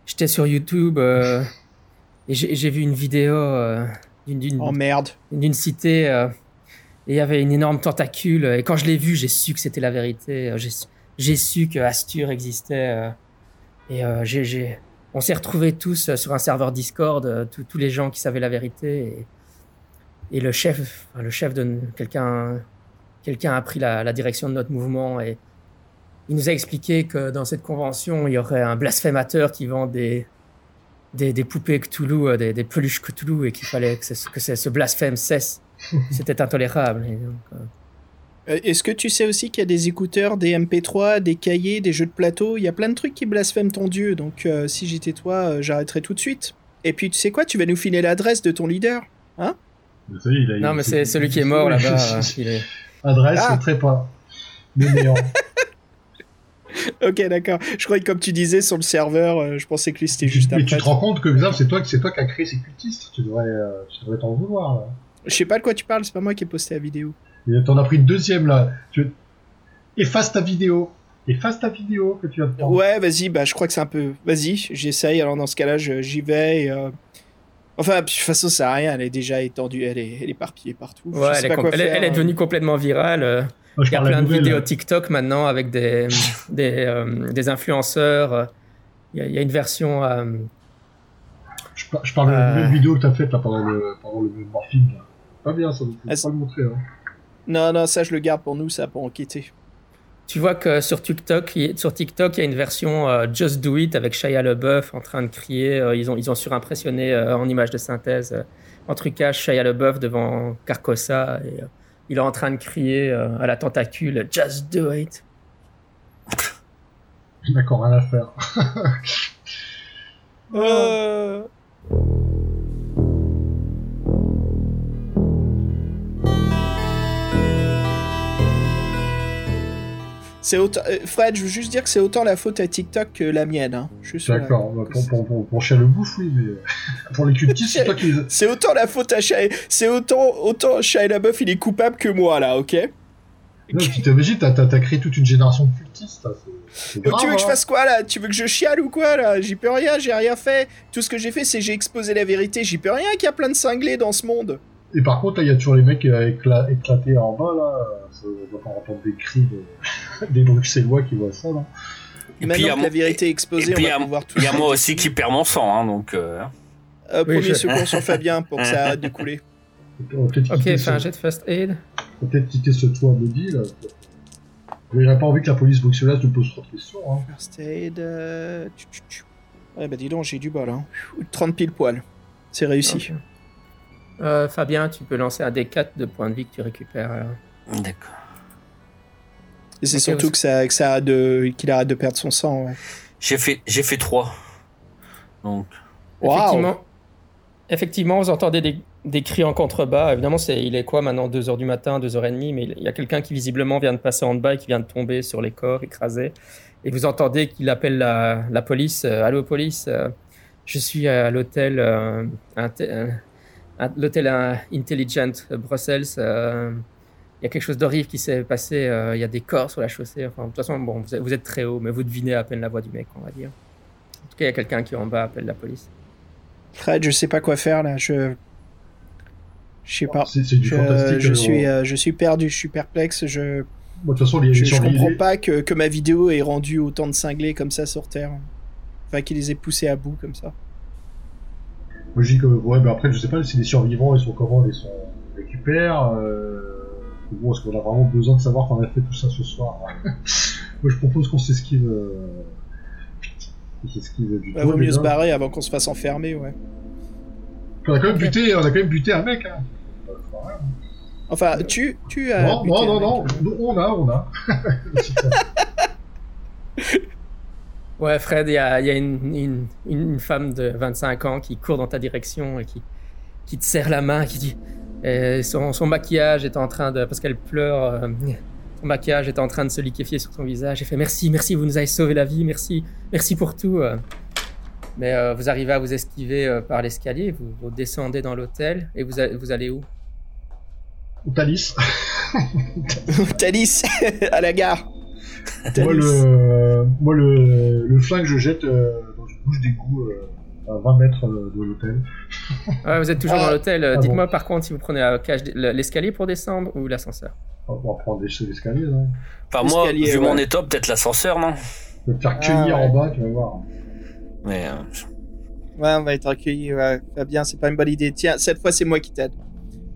j'étais sur YouTube euh, et j'ai vu une vidéo euh, d'une, d'une- Oh merde. d'une cité et il y avait une énorme tentacule et quand je l'ai vu j'ai su que c'était la vérité j'ai su- que Astur existait et j'ai j'ai- on s'est retrouvés tous sur un serveur Discord tous les gens qui savaient la vérité et, et le chef le chef de quelqu'un quelqu'un a pris la, la direction de notre mouvement et il nous a expliqué que dans cette convention il y aurait un blasphémateur qui vend des des, des poupées Cthulhu, euh, des, des peluches Cthulhu, et qu'il fallait que, ce- que ce ce blasphème cesse. [LAUGHS] C'était intolérable. Euh, Euh, Est-ce que tu sais aussi qu'il y a des écouteurs, des MP3, des cahiers, des jeux de plateau? Il y a plein de trucs qui blasphèment ton dieu. Donc euh, si j'étais toi, euh, j'arrêterais tout de suite. Et puis tu sais quoi? Tu vas nous filer l'adresse de ton leader. Mais ça y est, il a- Non, il- mais c'est celui qui est mort là-bas. est- Adresse, Ah. Le néant. [LAUGHS] [LAUGHS] ok, d'accord. Je croyais que comme tu disais sur le serveur, euh, je pensais que lui c'était juste Mais tu te rends compte que Xav, c'est toi, c'est toi qui as créé ces cultistes. Tu devrais, euh, tu devrais t'en vouloir là. Je sais pas de quoi tu parles, c'est pas moi qui ai posté la vidéo. Et t'en as pris une deuxième là. Tu... Efface ta vidéo. Efface ta vidéo que tu as prendre. Ouais, vas-y, bah je crois que c'est un peu. Vas-y, j'essaye. Alors dans ce cas-là, je- j'y vais. et, euh, Enfin, de toute façon, ça sert à rien. Elle est déjà étendue, elle est, elle est éparpillée partout. Je Ouais, sais elle, est pas com- quoi elle est- faire, elle est devenue complètement virale. Moi, je Il y a la plein de nouvelle, vidéos. TikTok maintenant avec des, [LAUGHS] des, euh, des influenceurs. Il y, a- il y a une version. euh, Je, par- je parle de la Euh. nouvelle vidéo que t'as faite là pendant le, pendant le morphine. Pas bien, ça. ne pas le montrer. Hein. Non, non, ça je le garde pour nous, ça pour enquêter. Tu vois que sur TikTok, il, sur TikTok, il y a une version euh, Just Do It avec Shia LaBeouf en train de crier. euh, ils, ont, ils ont surimpressionné euh, en image de synthèse en trucage Shia LaBeouf devant Carcossa et il est en train de crier euh, à la tentacule Just Do It. D'accord, rien à faire. Euh... C'est autant... euh, Fred, je veux juste dire que c'est autant la faute à TikTok que la mienne. Hein. D'accord, bah, pour, pour, oui, mais euh, [LAUGHS] pour les cultistes, c'est toi qui les. C'est autant la faute à Shia... C'est autant, autant Shia LaBeouf, il est coupable que moi, là, ok? Non, tu t'imagines, t'as, créé toute une génération de cultistes, c'est, tu veux que je hein. fasse quoi, là? Tu veux que je chiale ou quoi, là? J'y peux rien, j'ai rien fait. Tout ce que j'ai fait, c'est j'ai exposé la vérité. J'y peux rien qu'il y a plein de cinglés dans ce monde. Et par contre, là, il y a toujours les mecs euh, écla- éclatés en bas, là. Ça, on doit pas entendre des cris de... [LAUGHS] des Bruxellois qui voient ça, là. Et Maintenant que la vérité est exposée, on il y va pouvoir tout. Il y a moi aussi qui perds mon sang, hein, donc. euh, Euh, Oui, premier je- secours sur Fabien pour que ça arrête de [LAUGHS] couler. On va Ok, fais un jet de first aid. on va peut-être quitter ce toit maudit, là. Mais j'aurais pas envie que la police bruxelloise nous pose trop de questions, hein. First aid. euh. Ouais, bah dis donc, j'ai du bol. Hein. 30 pile poil. C'est réussi. Euh, Fabien, tu peux lancer un D4 de points de vie que tu récupères. alors. D'accord. Et c'est surtout vous- que ça, que ça arrête de, qu'il arrête de perdre son sang. Ouais. J'ai fait, j'ai fait 3. Donc. Waouh. Effectivement, effectivement, vous entendez des, des cris en contrebas. Évidemment, c'est, il est quoi maintenant? 2h du matin, 2h30, mais il y a quelqu'un qui visiblement vient de passer en bas et qui vient de tomber sur les corps, écrasé. Et vous entendez qu'il appelle la, la police. Euh, Allô, police, euh, je suis à l'hôtel, l'hôtel euh, Intelligent Brussels. euh, il y a quelque chose d'horrible qui s'est passé. euh, il y a des corps sur la chaussée. Enfin, de toute façon, bon, vous êtes, vous êtes très haut, mais vous devinez à peine la voix du mec, on va dire. En tout cas, il y a quelqu'un qui en bas appelle la police. Fred, je sais pas quoi faire là. Je. Je sais pas. C'est, c'est du Je, fantastique. je euh, suis, euh, je suis perdu, je suis perplexe. Je, Moi, de toute façon, les, je, comprends pas que, que ma vidéo ait rendu autant de cinglés comme ça sur Terre. Enfin, qu'il les ait poussés à bout comme ça. Moi, je dis que, ouais, mais après, je sais pas si les survivants, ils sont comment, ils sont récupèrent. Euh... Bon, est-ce qu'on a vraiment besoin de savoir qu'on a fait tout ça ce soir [LAUGHS] Moi, je propose qu'on s'esquive. Euh... qu'on s'esquive du toit, vaut mieux déjà. se barrer avant qu'on se fasse enfermer, ouais. On a quand même buté, on a quand même buté un mec. Hein. Enfin, tu, tu as. non, non, non, non, on a, on a. [LAUGHS] [LAUGHS] Ouais, Fred, il y a, il y a une, une, une femme de 25 ans qui court dans ta direction et qui, qui te serre la main, qui dit euh, son, son maquillage est en train de. Parce qu'elle pleure, euh, son maquillage est en train de se liquéfier sur son visage. Elle fait merci, merci, vous nous avez sauvé la vie, merci, merci pour tout. euh. Mais euh, vous arrivez à vous esquiver euh, par l'escalier, vous, vous descendez dans l'hôtel et vous, a- vous allez où? Thalys. [LAUGHS] Thalys, [LAUGHS] à la gare. [LAUGHS] Moi, le, moi le, le flingue, je jette euh, dans une bouche d'égout euh, à 20 mètres euh, de l'hôtel. Ouais, [LAUGHS] Vous êtes toujours Ah, dans l'hôtel. euh, ah Dites-moi par contre si vous prenez l'escalier pour descendre ou l'ascenseur. On va prendre des l'escalier, là. Enfin, moi, vu mon état, peut-être l'ascenseur, non Je vais te faire Ah, cueillir ouais. en bas, tu vas voir. Mais. euh, Ouais, on va être accueillis. Ouais. Fabien, c'est pas une bonne idée. Tiens, cette fois, c'est moi qui t'aide.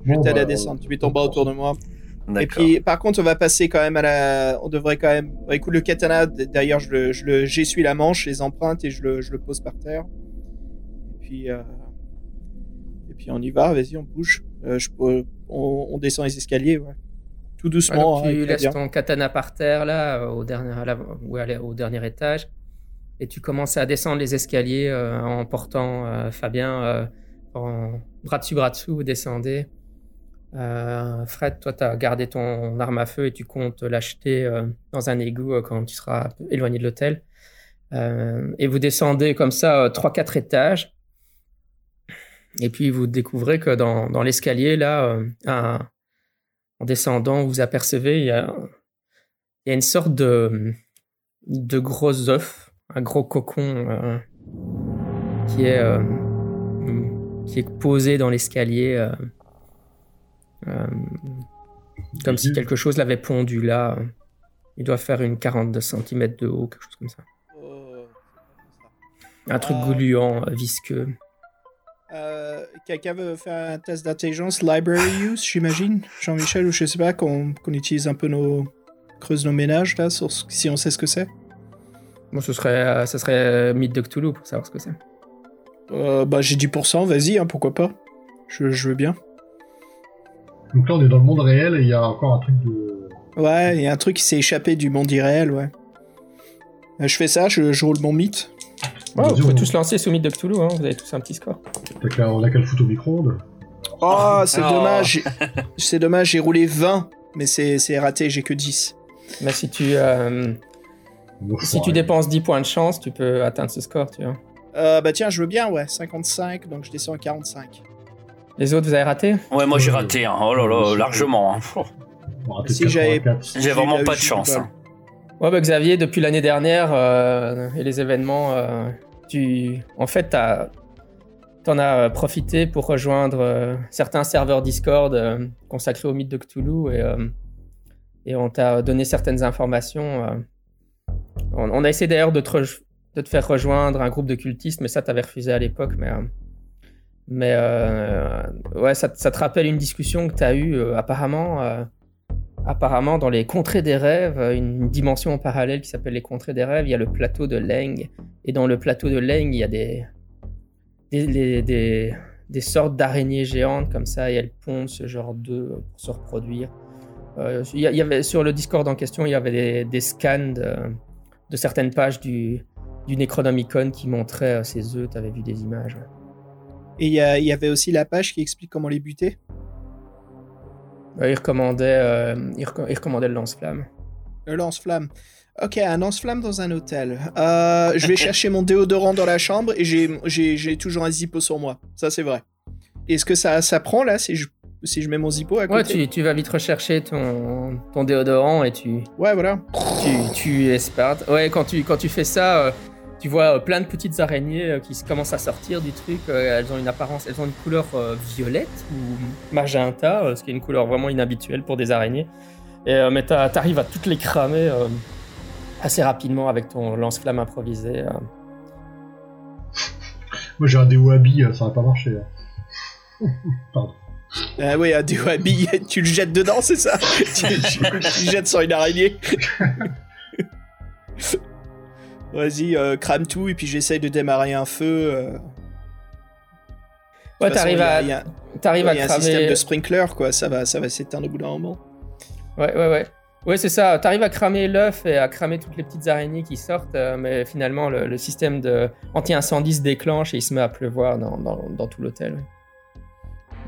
Je Bon, t'aide bah, à descendre. Tu mets ton bras autour de moi. Et puis, par contre, on va passer quand même à la. On devrait quand même. Bah, écoute, le katana, d'ailleurs, je le, je le, j'essuie la manche, les empreintes et je le, je le pose par terre. Et puis, euh... et puis on y va. Vas-y, on bouge. Euh, je on, on descend les escaliers, ouais. Tout doucement. Alors, hein, tu laisses ton katana par terre, là, au dernier, à la- au dernier étage, et tu commences à descendre les escaliers euh, en portant euh, Fabien euh, en bras dessus, bras dessous, vous descendez. Euh, Fred, toi, tu as gardé ton arme à feu et tu comptes l'acheter euh, dans un égout euh, quand tu seras éloigné de l'hôtel. Et vous descendez comme ça euh, 3-4 étages. Et puis vous découvrez que dans, dans l'escalier, là, en descendant, vous apercevez, il y a, y a une sorte de, de gros œuf, un gros cocon qui, est, qui est posé dans l'escalier, euh, comme si quelque chose l'avait pondu là. Il doit faire une 42 cm de haut, quelque chose comme ça. Oh. Un truc Ah. gluant, euh, visqueux. Euh, Quelqu'un veut faire un test d'intelligence library use, j'imagine? Jean-Michel ou je sais pas, qu'on utilise un peu nos. creuse nos ménages là, sur ce- si on sait ce que c'est Bon, ce serait, euh, ce serait Mythe de Cthulhu pour savoir ce que c'est. euh, Bah j'ai 10%, vas-y, hein, pourquoi pas je, je veux bien. Donc là, on est dans le monde réel et il y a encore un truc de. Ouais, il y a un truc qui s'est échappé du monde irréel, ouais. Euh, Je fais ça, je, je roule mon mythe. Ouais, vous pouvez on- tous lancer sous Mythe de Cthulhu, hein, vous avez tous un petit score. T'as qu'à- on a qu'à le foutre au micro-ondes. Oh, c'est Oh. dommage. [LAUGHS] C'est dommage, j'ai roulé 20, mais c'est c'est raté, j'ai que 10. Mais si tu, euh, Bon, si tu ouais. dépenses 10 points de chance, tu peux atteindre ce score, tu vois. Euh, bah tiens, je veux bien, ouais, 55, donc je descends à 45. Les autres, vous avez raté Ouais, moi j'ai raté. hein. Oh là là, largement. hein. Si j'avais- 84. J'ai vraiment pas de chance. hein. Ouais, bah Xavier, depuis l'année dernière euh, et les événements, euh, tu, en fait, t'as, t'en as profité pour rejoindre euh, certains serveurs Discord euh, consacrés au mythe de Cthulhu et, euh, et on t'a donné certaines informations. euh. On, on a essayé d'ailleurs de te, de te faire rejoindre un groupe de cultistes, mais ça, t'avais refusé à l'époque. Mais, euh, mais euh, ouais, ça, te- rappelle une discussion que t'as eue euh, apparemment. euh, apparemment dans les contrées des rêves, une dimension parallèle qui s'appelle les contrées des rêves, il y a le plateau de Leng. Et dans le plateau de Leng, il y a des, des, sortes d'araignées géantes comme ça, et elles pondent ce genre d'œufs pour se reproduire. Il y avait, sur le Discord en question, il y avait des, scans de, certaines pages du, du Necronomicon qui montraient ces œufs, tu avais vu des images. Et il y, avait aussi la page qui explique comment les buter. Euh, il, recommandait, euh, il, reco- il recommandait le lance-flamme. Le lance-flamme. Ok, un lance-flamme dans un hôtel. Euh, je vais [LAUGHS] chercher mon déodorant dans la chambre et j'ai- toujours un zippo sur moi. Ça, c'est vrai. Est-ce que ça, ça prend là si je, si je mets mon zippo à côté? Ouais, tu, tu vas vite rechercher ton, ton déodorant et tu, Ouais, voilà. tu, tu espartes. Ouais, quand tu, quand tu fais ça, euh, tu vois euh, plein de petites araignées euh, qui commencent à sortir du truc. euh, elles ont une apparence, elles ont une couleur euh, violette ou magenta, euh, ce qui est une couleur vraiment inhabituelle pour des araignées. Et, euh, mais t'arrives à toutes les cramer euh, assez rapidement avec ton lance-flamme improvisé. euh. [LAUGHS] Moi j'ai un déo habit, ça va pas marcher. hein. [LAUGHS] Pardon. Ah oui, un déo habillé, [LAUGHS] tu le jettes dedans, c'est ça? Tu, tu- tu le jettes sur une araignée. Vas-y, euh, crame tout et puis j'essaye de démarrer un feu. euh. Ouais, t'arrives il y a- à, il y a- t'arrives il à y a un système cramer. de sprinkler, quoi. Ça va, ça va s'éteindre au bout d'un moment. Ouais, ouais, ouais. Ouais, c'est ça. T'arrives à cramer l'œuf et à cramer toutes les petites araignées qui sortent, euh, mais finalement, le, le système de anti-incendie se déclenche et il se met à pleuvoir dans, dans, dans tout l'hôtel.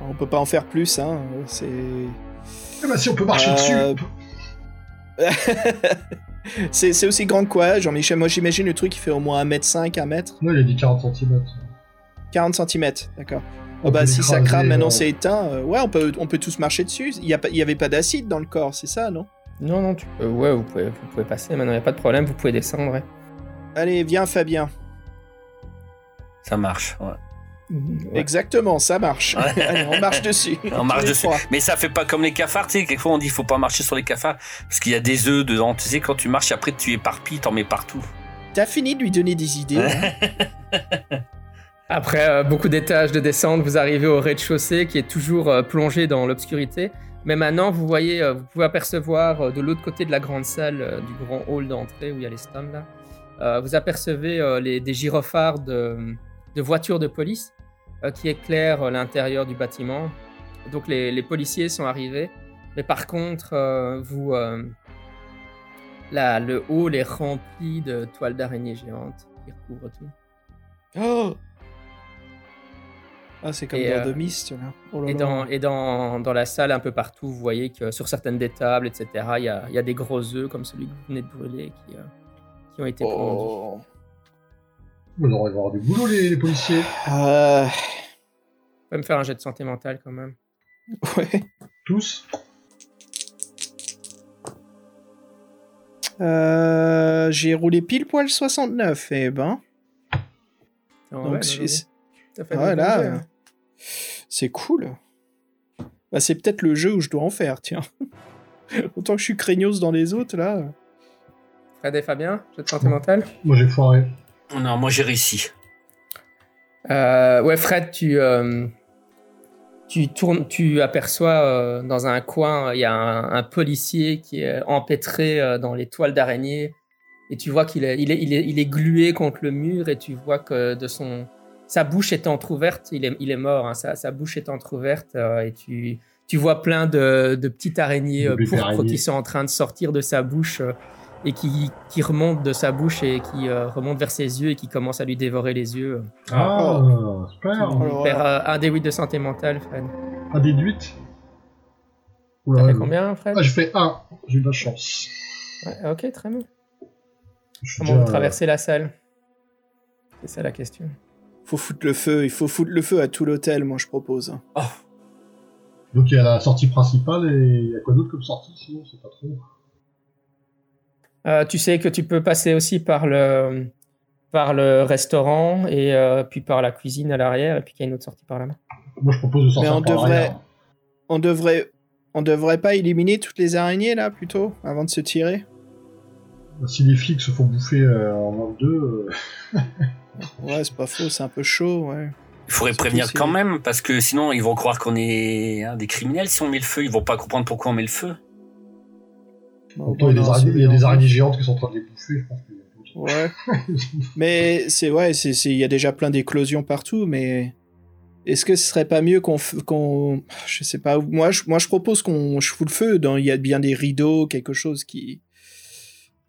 On peut pas en faire plus, hein. C'est. Eh ben si on peut marcher Euh, dessus. [LAUGHS] [LAUGHS] c'est c'est aussi grand que quoi, Jean-Michel Moi, j'imagine le truc, il fait au moins 1m5, 1m. Non, il a dit 40 cm. 40 cm, d'accord. Oh bah si ça crame, maintenant c'est éteint. euh, ouais, on peut, on peut tous marcher dessus. Il y, a pas- il y avait pas d'acide dans le corps, c'est ça, non? Non, non, tu peux, ouais, vous pouvez, vous pouvez passer. Maintenant, il n'y a pas de problème. Vous pouvez descendre. ouais. Allez, viens Fabien. Ça marche. ouais. Ouais. Exactement, ça marche. [LAUGHS] Allez, on marche dessus. [LAUGHS] On marche dessus. trois. Mais ça fait pas comme les cafards, tu sais. Quelquefois on dit faut pas marcher sur les cafards parce qu'il y a des œufs dedans. Tu sais, quand tu marches, après tu éparpilles, t'en mets partout. T'as fini de lui donner des idées. hein [LAUGHS] Après euh, beaucoup d'étages de descente, vous arrivez au rez-de-chaussée qui est toujours euh, plongé dans l'obscurité. Mais maintenant, vous voyez, euh, vous pouvez apercevoir de l'autre côté de la grande salle, du grand hall d'entrée où il y a les stands là, vous apercevez les, des gyrophares de, de voitures de police qui éclairent euh, l'intérieur du bâtiment. Donc les, les policiers sont arrivés. Mais par contre, euh, vous, euh, là, le hall est rempli de toiles d'araignées géantes qui recouvrent tout. Oh Ah, c'est comme Et, dans euh, The Mist, là. Oh là Et, dans, et dans, dans la salle, un peu partout, vous voyez que sur certaines des tables, etc., il y a, il y a des gros œufs comme celui que vous venez de brûler qui, euh, qui ont été pondus. Ils devraient avoir du boulot, les, les policiers. Euh, pouvez me faire un jet de santé mentale quand même. ouais. Tous. Euh, J'ai roulé pile poil 69, et ben. Ah Donc, ouais, c'est- non, c'est- ça fait ouais, des là, bons jets, euh, hein. c'est cool. Bah, c'est peut-être le jeu où je dois en faire, tiens. [LAUGHS] Autant que je suis craignos dans les autres, là. Fred et Fabien, jet de santé mentale Moi j'ai foiré. Non, moi j'ai réussi. Euh, ouais, Fred, tu, euh, tu tournes, tu aperçois euh, dans un coin, il y a un, un policier qui est empêtré euh, dans les toiles d'araignée. Et tu vois qu'il est, il est, il, est, il est glué contre le mur et tu vois que de son, sa bouche est entrouverte. Il est, il est mort, hein, sa, sa bouche est entrouverte euh, et tu, tu vois plein de, de petites araignées pourpres araignées. qui sont en train de sortir de sa bouche euh, et qui, qui remontent de sa bouche et qui euh, remontent vers ses yeux et qui commencent à lui dévorer les yeux. Ah, super. Alors, Il perd euh, un des 8 de santé mentale, Fred. Un déduite. T'as Oula, fait ouais. combien, Fred? Ah, j'ai fait un. J'ai eu de la chance. Ouais, Ok, très bien. Je Comment déjà, vous traversez la salle? C'est ça la question. Faut foutre le feu, il faut foutre le feu à tout l'hôtel, moi je propose. euh, Donc il y a la sortie principale et il y a quoi d'autre comme sortie sinon c'est pas trop. Euh, tu sais que tu peux passer aussi par le, par le restaurant et euh, puis par la cuisine à l'arrière et puis qu'il y a une autre sortie par là-bas. Moi je propose de sortir on par devrait-. On devrait, on devrait pas éliminer toutes les araignées là plutôt avant de se tirer? Si les flics se font bouffer euh, en 22, euh, [LAUGHS] Ouais, c'est pas faux, c'est un peu chaud, ouais. Il faudrait prévenir quand même, parce que sinon ils vont croire qu'on est hein, des criminels si on met le feu. Ils vont pas comprendre pourquoi on met le feu. Autant il y a des araignées- géantes qui sont en train de les bouffer, je pense que. Ouais. [LAUGHS] Mais c'est ouais, c'est il y a déjà plein d'éclosions partout, mais est-ce que ce serait pas mieux qu'on qu'on je sais pas moi je moi je propose qu'on fout le feu dans il y a bien des rideaux quelque chose qui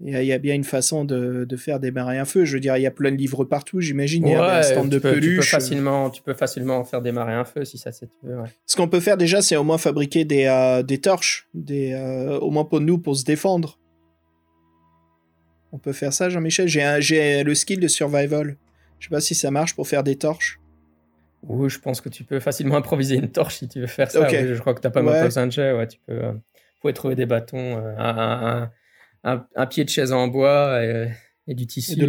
il y, a, il y a bien une façon de, de faire démarrer un feu. Je veux dire, il y a plein de livres partout, j'imagine. Il y a un stand de peux, tu peux peluche. facilement, tu peux facilement faire démarrer un feu si ça c'est ouais. Ce qu'on peut faire déjà, c'est au moins fabriquer des, euh, des torches, des, euh, au moins pour nous, pour se défendre. On peut faire ça, Jean-Michel? J'ai le skill de survival. Je sais pas si ça marche pour faire des torches. Oui, je pense que tu peux facilement [LAUGHS] improviser une torche si tu veux faire ça. Ok. oui, je crois que t'as pas mal Ouais. besoin de jet. Ouais, tu peux, euh, vous pouvez trouver des bâtons, euh, un, un- un- un- un pied de chaise en bois et, et du tissu. Et de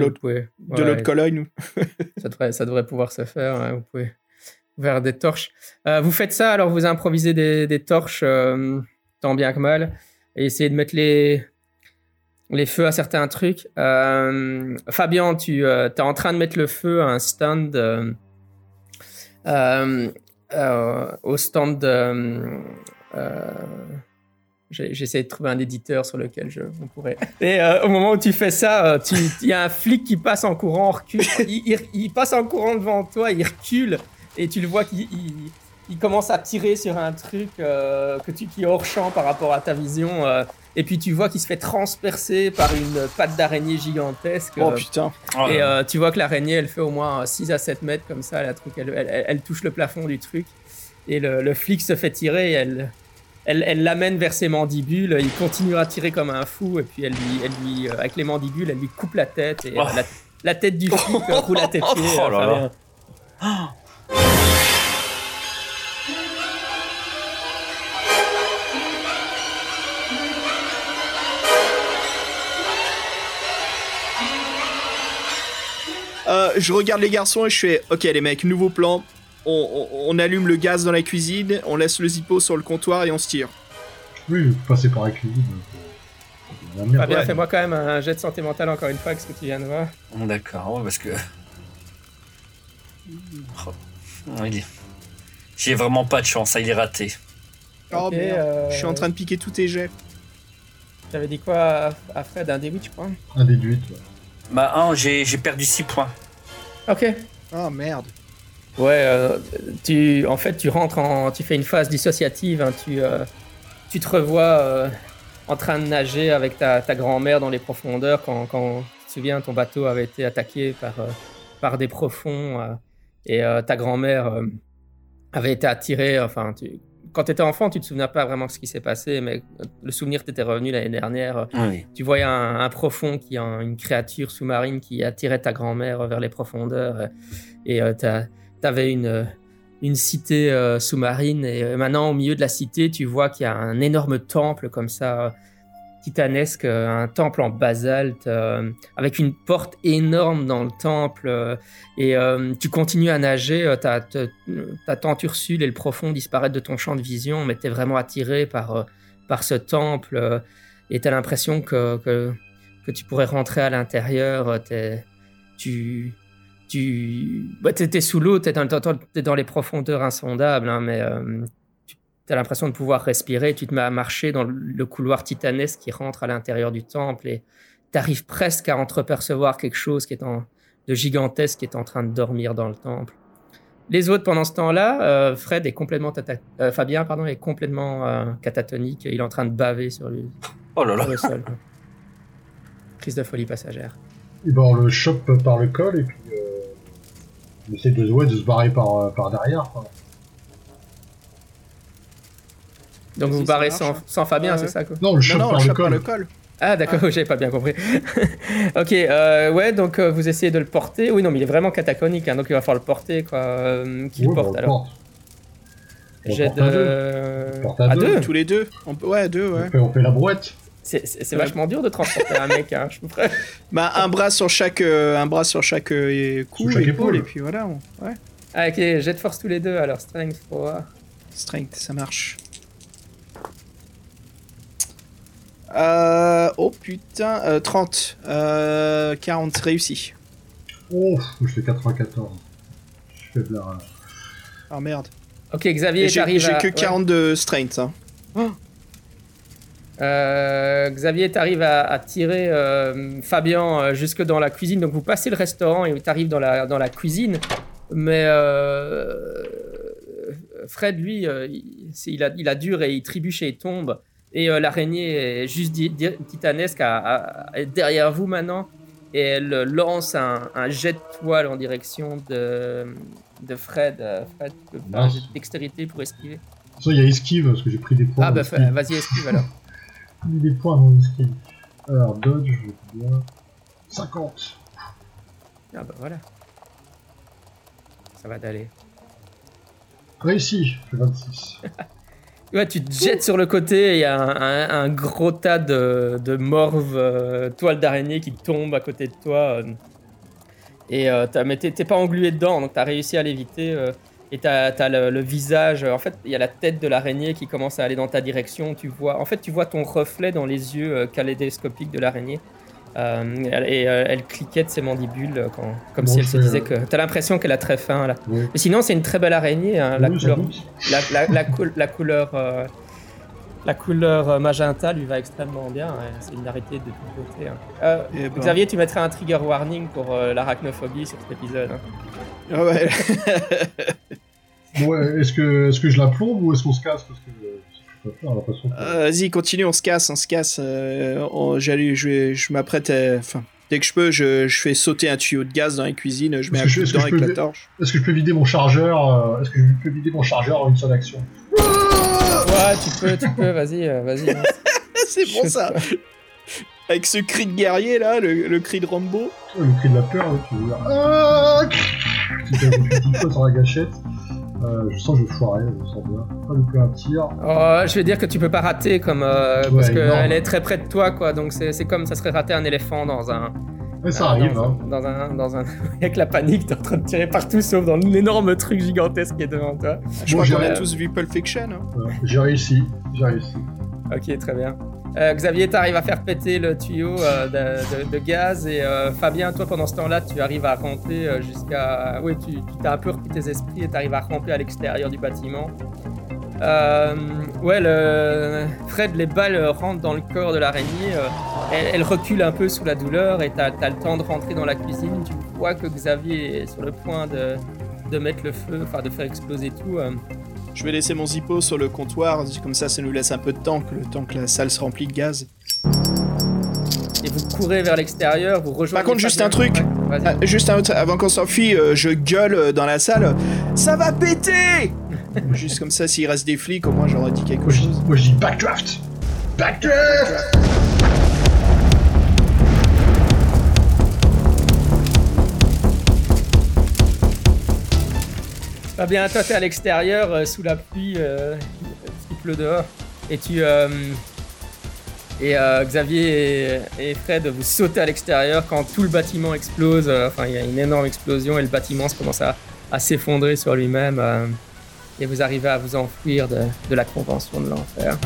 De ouais, l'autre Cologne. [LAUGHS] ça devrait, ça devrait pouvoir se faire. ouais, vous pouvez faire des torches. Euh, vous faites ça, alors vous improvisez des, des torches euh, tant bien que mal et essayez de mettre les, les feux à certains trucs. Euh, Fabien, tu es en train de mettre le feu à un stand euh, euh, euh, au stand de. euh, J'essaie de trouver un éditeur sur lequel je, on pourrait. Et euh, au moment où tu fais ça, euh, tu- il y a un flic qui passe en courant, recule. Il, il- il passe en courant devant toi, il recule et tu le vois qu'il il- il commence à tirer sur un truc euh, que tu, qui est hors champ par rapport à ta vision. euh, et puis tu vois qu'il se fait transpercer par une patte d'araignée gigantesque. Oh euh, putain. Oh, et euh, tu vois que l'araignée, elle fait au moins 6 à 7 mètres comme ça, la truc, elle, elle- elle- elle touche le plafond du truc. Et le, le flic se fait tirer et elle elle elle l'amène vers ses mandibules. Il continue à tirer comme un fou et puis elle lui, elle lui, euh, avec les mandibules, elle lui coupe la tête et Oh. la, la tête du flic [LAUGHS] euh, roule à tes pieds. Oh là là. Fabien. Euh, je regarde les garçons et je fais Ok, les mecs, nouveau plan. On, on- on allume le gaz dans la cuisine, on laisse le zippo sur le comptoir et on se tire. Oui, vous passez par la cuisine. la merde. Fabien, Ouais. fais-moi quand même un jet de santé mentale encore une fois avec ce que tu viens de voir. D'accord, ouais, parce que. Oh, il est- J'ai vraiment pas de chance, il est raté. Oh merde. euh, Je suis en train de piquer tous tes jets. J'avais dit quoi à, Fred Un D8, je crois. Un déduite. ouais. Bah, un, j'ai j'ai perdu 6 points. Ok. Oh merde. Ouais, euh, tu, en fait, tu rentres en, tu fais une phase dissociative. hein, tu, euh, tu te revois euh, en train de nager avec ta, ta grand-mère dans les profondeurs quand, quand, tu te souviens, ton bateau avait été attaqué par, par des profonds et ta grand-mère avait été attirée. Enfin, tu, quand tu étais enfant, tu te souvenais pas vraiment de ce qui s'est passé, mais le souvenir t'était revenu l'année dernière. Oui. Tu voyais un, un profond qui a une créature sous-marine qui attirait ta grand-mère vers les profondeurs et t'as- t'avais une, une cité euh, sous-marine et euh, maintenant au milieu de la cité tu vois qu'il y a un énorme temple comme ça euh, titanesque, un temple en basalte avec une porte énorme dans le temple et tu continues à nager, ta, ta, Ursule et le profond disparaissent de ton champ de vision mais t'es vraiment attiré par, par ce temple et t'as l'impression que, que, que tu pourrais rentrer à l'intérieur, tu, tu bah, étais sous l'eau, tu es, dans les profondeurs insondables, hein, mais euh, tu as l'impression de pouvoir respirer. Tu te mets à marcher dans le couloir titanesque qui rentre à l'intérieur du temple et tu arrives presque à entrepercevoir quelque chose qui est en, de gigantesque qui est en train de dormir dans le temple. Les autres, pendant ce temps-là, euh, Fred est complètement euh, Fabien pardon, est complètement euh, catatonique. Il est en train de baver sur, lui, oh là là. le sol. Crise de folie passagère. Et ben, on le chope par le col et puis on essaie de, de se barrer par, par derrière. Donc vous barrez sans, sans, Fabien, c'est ça quoi? Non, le chope par, le col. Ah d'accord, j'avais pas bien compris. [LAUGHS] ok, euh, ouais, donc euh, vous essayez de le porter. Oui, non, mais il est vraiment cataconique, hein, donc il va falloir le porter, quoi. Euh, qui le porte bah, alors J'ai de... À deux. Tous les deux Ouais, deux, ouais. On fait, la brouette. C'est vachement dur de transporter un mec, hein, je. [LAUGHS] Bah, un bras sur chaque, un bras sur chaque cou, chaque épaule, et puis voilà. Ouais. Ah, ok, jet de force tous les deux, alors strength pour voir. Strength, ça marche. Euh, oh putain, euh, 30. Euh, 40 réussi. Oh, je fais 94. Je fais de la... Ah merde. Ok, Xavier, t'arrives J'ai que 42 strength. Hein. Oh. Euh, Xavier, t'arrives à, à tirer euh, Fabien euh, jusque dans la cuisine. Donc vous passez le restaurant et t'arrives dans la, dans la cuisine. Mais euh, Fred, lui, il, il, a, il a dur et il trébuche et il tombe. Et l'araignée est juste titanesque à, derrière vous maintenant. Et elle lance un, jet de toile en direction de, de Fred. Fred, tu peux faire un jet dextérité pour esquiver. Ça, il y a esquive, parce que j'ai pris des points. Ah, bah vas-y, esquive alors. Mis des points dans esquive. Alors, dodge, je vais bien. 50. Ah, bah voilà. Ça va d'aller. Réussi, je fais 26. [LAUGHS] Ouais, tu te jettes sur le côté et il y a un, gros tas de, de morves, euh, toiles d'araignée qui tombent à côté de toi. Euh. et euh, mais t'es pas englué dedans, donc t'as réussi à l'éviter. Et t'as as le, visage. En fait, il y a la tête de l'araignée qui commence à aller dans ta direction. Tu vois, en fait, tu vois ton reflet dans les yeux kaléidoscopiques de l'araignée. Euh, et euh, elle cliquait de ses mandibules euh, comme si elle se disait que. T'as l'impression qu'elle a très faim là. Mais sinon, c'est une très belle araignée. Hein, la, couleur, la, la, la, couleur. la couleur magenta lui va extrêmement bien. Hein. C'est une araignée de côté. Hein. Ben. Xavier, tu mettrais un trigger warning pour l'arachnophobie sur cet épisode. Ah ouais. [LAUGHS] ouais est-ce que, est que je la plombe ou est-ce qu'on se casse parce que, euh, vas-y, continue, on se casse, on se casse. Euh, je, je m'apprête Enfin, dès que je peux, je, je, fais sauter un tuyau de gaz dans la cuisine, je mets un coup dedans avec la torche. Est-ce que je peux vider mon chargeur euh, Est-ce que je peux vider mon chargeur en une seule action Ouais, [LAUGHS] tu peux, tu peux, vas-y, vas-y. [LAUGHS] C'est bon ça Avec ce cri de guerrier là, le, cri de Rambo. le cri de la peur, tu veux dire. Ah tu fais un peu sur la gâchette. Euh, je sens que je foirer, je sens bien. Pas louper un tir. Oh, je vais dire que tu peux pas rater comme euh, parce qu'elle est très près de toi quoi, donc c'est comme ça serait rater un éléphant dans un. Mais ça arrive, dans, hein. Dans un, dans un, [LAUGHS] avec la panique, t'es en train de tirer partout sauf dans l'énorme truc gigantesque qui est devant toi. Je crois qu'on a tous vu Pulp Fiction. Hein. j'ai réussi, j'ai réussi. Ok, très bien. Euh, Xavier, t'arrives à faire péter le tuyau euh, de, gaz et euh, Fabien, toi pendant ce temps-là, tu arrives à ramper jusqu'à... Oui, tu t'as un peu repris tes esprits et t'arrives à ramper à l'extérieur du bâtiment. ouais, le... Fred, les balles rentrent dans le corps de l'araignée. Elle, recule un peu sous la douleur et t'as as le temps de rentrer dans la cuisine. Tu vois que Xavier est sur le point de, de mettre le feu, enfin de faire exploser tout. Je vais laisser mon zippo sur le comptoir, comme ça ça nous laisse un peu de temps, que le temps que la salle se remplit de gaz. Et vous courez vers l'extérieur, vous rejoignez... Par contre, juste un truc, ah, juste un avant qu'on s'enfuit, euh, je gueule euh, dans la salle, ça va péter [LAUGHS] Juste comme ça, s'il reste des flics, au moins j'aurais dit quelque chose. Moi je dis backdraft! Backdraft Bien, toi à l'extérieur euh, sous la pluie, euh, il pleut dehors, et tu euh, et Xavier et, Fred vous sautez à l'extérieur quand tout le bâtiment explose. enfin, il y a une énorme explosion et le bâtiment se commence à, s'effondrer sur lui-même. et vous arrivez à vous enfuir de la convention de l'enfer.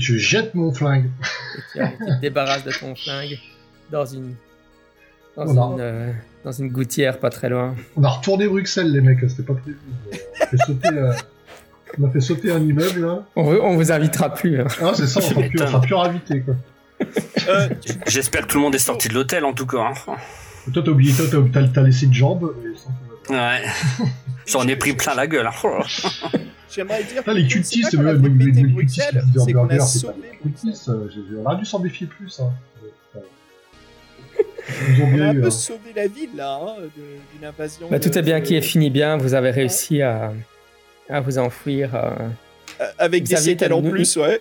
Je jette mon flingue. Et tu, tu te débarrasses de ton flingue dans une, dans, Voilà. une, euh, dans une gouttière pas très loin. On a retourné Bruxelles, les mecs, c'était pas prévu. On a fait sauter, euh, on a fait sauter un immeuble, là. On, vous- on vous invitera plus. hein. Ah, c'est ça, on sera plus, on m'étonnes. sera plus ravités, quoi. Euh, J'espère que tout le monde est sorti de l'hôtel en tout cas. hein. Toi, t'as oublié, toi, t'as- laissé une jambe. et sans- Ouais. [LAUGHS] J'en ai pris plein la gueule. [LAUGHS] J'aimerais dire. Ah, les c'est cultistes, qu'on a c'est qu'on a burger, c'est pas sauvé Bruxelles. euh, On aurait dû s'en méfier plus, hein. On a un eu, peu hein. sauvé la ville là, hein, d'une invasion. Bah, tout est bien qui est fini bien. Vous avez réussi à, à vous enfuir. euh. Euh, Avec des Xavier, séquelles t'as en une- plus, ouais.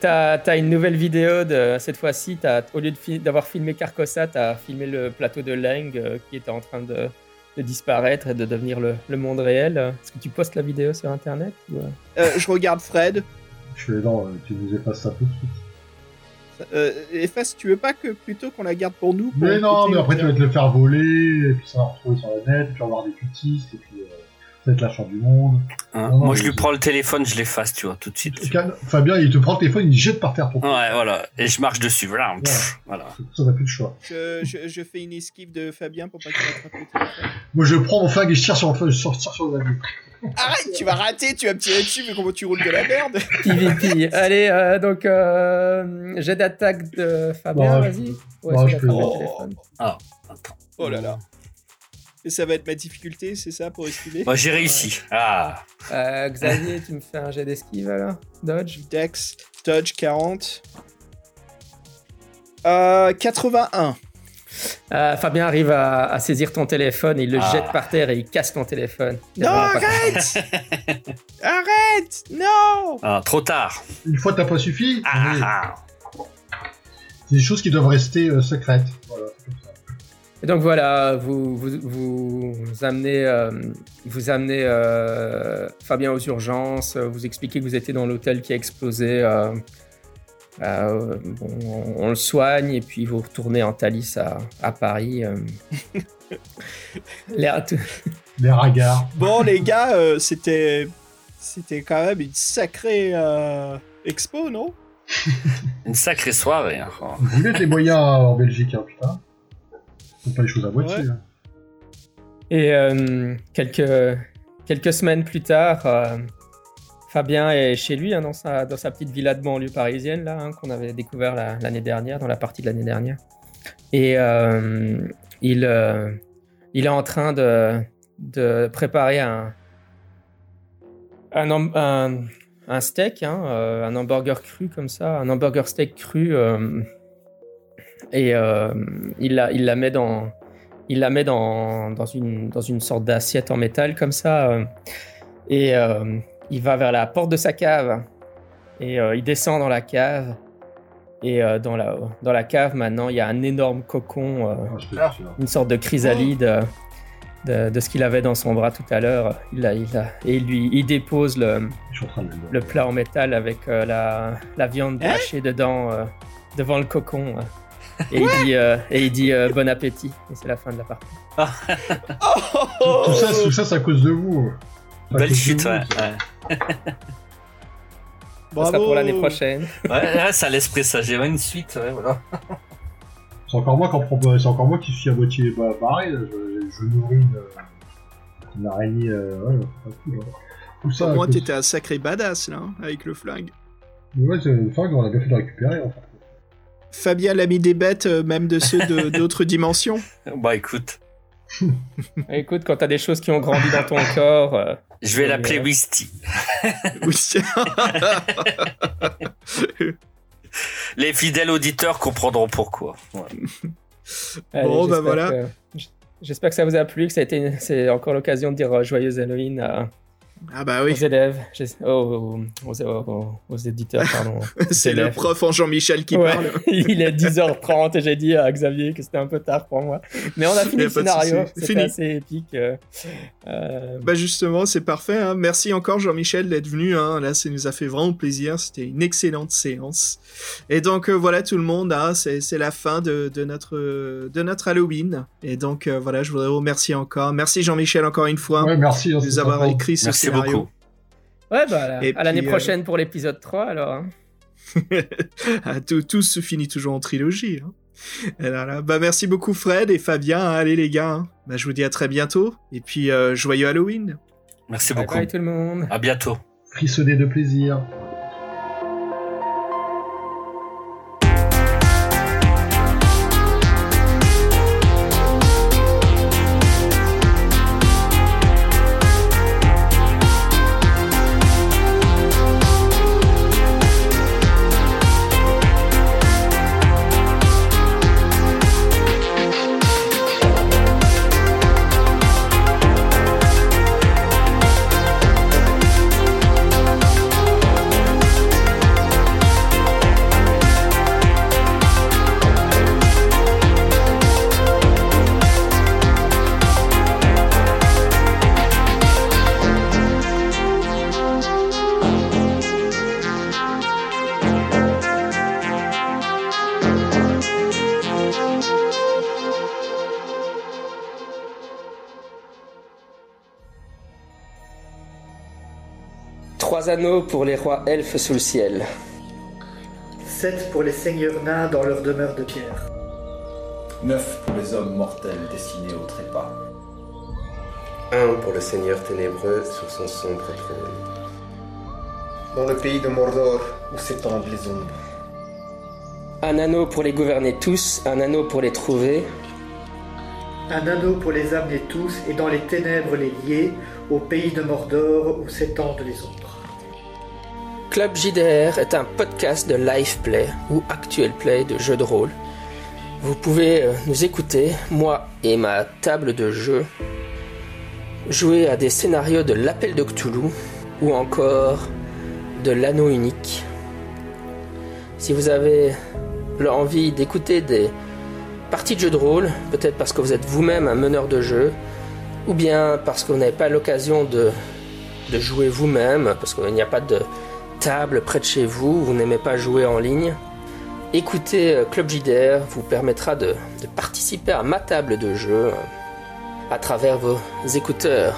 T'as as une nouvelle vidéo de cette fois-ci. t'as- Au lieu fi- d'avoir filmé Carcossa, t'as filmé le plateau de Lang euh, qui était en train de, de disparaître et de devenir le, le monde réel. Est-ce que tu postes la vidéo sur internet ou, euh? Euh, je regarde Fred. Je fais, non, euh, tu nous effaces ça tout de suite. Euh, efface, tu veux pas que plutôt qu'on la garde pour nous pour Mais non, mais après, tu vas te le faire voler, et puis ça va retrouver sur la net, et puis avoir des cultistes, et puis euh, ça va être la fin du monde. Hein. Non, non, Moi, je lui prends le téléphone, je l'efface, tu vois, tout de suite. Calme. Fabien, il te prend le téléphone, il jette par terre ton Ouais, voilà. Et je marche dessus. Voilà. Pff, voilà. Ça, t'as plus de choix. je, je, je fais une esquive de Fabien pour pas qu'il attrape le téléphone. Moi, je prends mon flingue et je tire sur, le- je tire sur le avion. Arrête, tu vas rater, tu vas me tirer dessus, mais comment tu roules de la merde? PVP. Allez, euh, donc euh, jet d'attaque de Fabien, Bon, vas-y. je- Ouais, bon, je peux- Oh. Attends. Oh là là. Et ça va être ma difficulté, c'est ça, pour esquiver Moi, j'ai réussi. Ah. Euh, Xavier, tu me fais un jet d'esquive alors? Dodge? Dex, Dodge 40. Euh, 81. Euh, Fabien arrive à, à saisir ton téléphone, il le Ah. jette par terre et il casse ton téléphone. Non, arrête [LAUGHS] Arrête Non Ah, trop tard. Une fois, t'as pas suffi, Ah, ah. c'est des choses qui doivent rester euh, secrètes. Voilà, c'est comme ça. Et donc voilà, vous, vous, vous, vous amenez, euh, vous amenez euh, Fabien aux urgences, vous expliquez que vous étiez dans l'hôtel qui a explosé. euh, euh, bon, on, on le soigne et puis vous retournez en Thalys à, à Paris. euh. [LAUGHS] L'air tout- Les ragards. Bon, les gars, euh, c'était... C'était quand même une sacrée euh, expo, non? [LAUGHS] Une sacrée soirée. hein. Vous êtes les moyens en Belgique, hein, putain. Pas les choses à moitié. Ouais. hein. Et euh, quelques, quelques semaines plus tard, euh, Fabien est chez lui, hein, dans, sa, dans sa petite villa de banlieue parisienne, là, hein, qu'on avait découvert la- l'année dernière, dans la partie de l'année dernière. Et euh, il, euh, il est en train de, de préparer un, un, un, un steak, hein, euh, un hamburger cru comme ça, un hamburger steak cru. Et euh, il, la, il la met dans, il la met dans, dans, une, dans une sorte d'assiette en métal comme ça. euh, et euh, il va vers la porte de sa cave. Et euh, il descend dans la cave. Et euh, dans, la, dans la cave, maintenant, il y a un énorme cocon, euh, Ah, jure. une sorte de chrysalide euh, de, de ce qu'il avait dans son bras tout à l'heure. Il a, il a- et il lui, il dépose le, le plat en métal avec euh, la, la viande Hein? hachée dedans, euh, devant le cocon. Et il dit, euh, et il dit euh, bon appétit. Et c'est la fin de la partie. Oh, Tout ça, tout ça, c'est à cause de vous. À Belle chute, vous. ouais. ouais. Ça sera pour l'année prochaine. Ouais, ouais, ça laisse présager une suite, ouais, voilà. C'est encore moi qui en prends- c'est encore moi qui suis à moitié bah, pareil. Je, je nourris une, une araignée. Euh, ouais, c'est pas cool. hein. Tout ça. Au à moins, cause- t'étais un sacré badass, là, hein, avec le flingue. Ouais, c'est une flingue, on a bien fait de la récupérer. En fait. Fabien l'a mis des bêtes, euh, même de ceux de- [LAUGHS] d'autres dimensions. Bah écoute, [LAUGHS] Écoute, quand t'as des choses qui ont grandi dans ton corps, euh, je vais l'appeler ouais. Wisty. [LAUGHS] Les fidèles auditeurs comprendront pourquoi. Ouais. allez, Bon, bah j'espère voilà. J'espère que ça vous a plu, que ça a été, c'est encore l'occasion de dire euh, joyeux Halloween à- ah bah aux oui, élèves, j'es- aux, aux, aux- aux éditeurs, pardon. [LAUGHS] c'est le prof en Jean-Michel qui Ouais, parle. [LAUGHS] il est 10h30 et j'ai dit à Xavier que c'était un peu tard pour moi. Mais on a [LAUGHS] fini le scénario, c'était Fini. assez épique. euh, euh, Bah justement, c'est parfait. hein. Merci encore Jean-Michel d'être venu. hein. Là, ça nous a fait vraiment plaisir. C'était une excellente séance. Et donc euh, voilà tout le monde. hein. C'est la fin de, de notre de notre Halloween. Et donc euh, voilà, je voudrais vous remercier encore. Merci Jean-Michel encore une fois Ouais, merci. de nous avoir écrit ce Merci scénario. beaucoup. Ouais, bah, à la- Et à l'année euh, prochaine pour l'épisode 3 alors. hein. [LAUGHS] Ah, tout, tout se finit toujours en trilogie. Hein. Et là, là. Bah, merci beaucoup Fred et Fabien. Allez les gars, hein. bah, je vous dis à très bientôt. Et puis euh, joyeux Halloween. Merci Bye beaucoup. bye tout le monde. À bientôt. Frissonner de plaisir. Anneaux pour les rois elfes sous le ciel. 7 pour les seigneurs nains dans leur demeure de pierre. 9 pour les hommes mortels destinés au trépas. Un pour le Seigneur ténébreux sur son sombre trône. Dans le pays de Mordor où s'étendent les ombres. Un anneau pour les gouverner tous, un anneau pour les trouver, Un anneau pour les amener tous et dans les ténèbres les lier au pays de Mordor où s'étendent les ombres. Club JDR est un podcast de live play ou actuel play de jeux de rôle. Vous pouvez euh, nous écouter, moi et ma table de jeu, jouer à des scénarios de l'appel de Cthulhu ou encore de l'anneau unique. Si vous avez l'envie d'écouter des parties de jeux de rôle, peut-être parce que vous êtes vous-même un meneur de jeu, ou bien parce que vous n'avez pas l'occasion de, de jouer vous-même, parce qu'il n'y a pas de table près de chez vous, vous n'aimez pas jouer en ligne, écouter euh, Club JDR vous permettra de, participer à ma table de jeu euh, à travers vos écouteurs.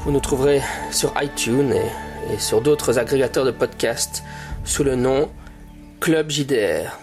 Vous nous trouverez sur iTunes et, et sur d'autres agrégateurs de podcasts sous le nom Club JDR.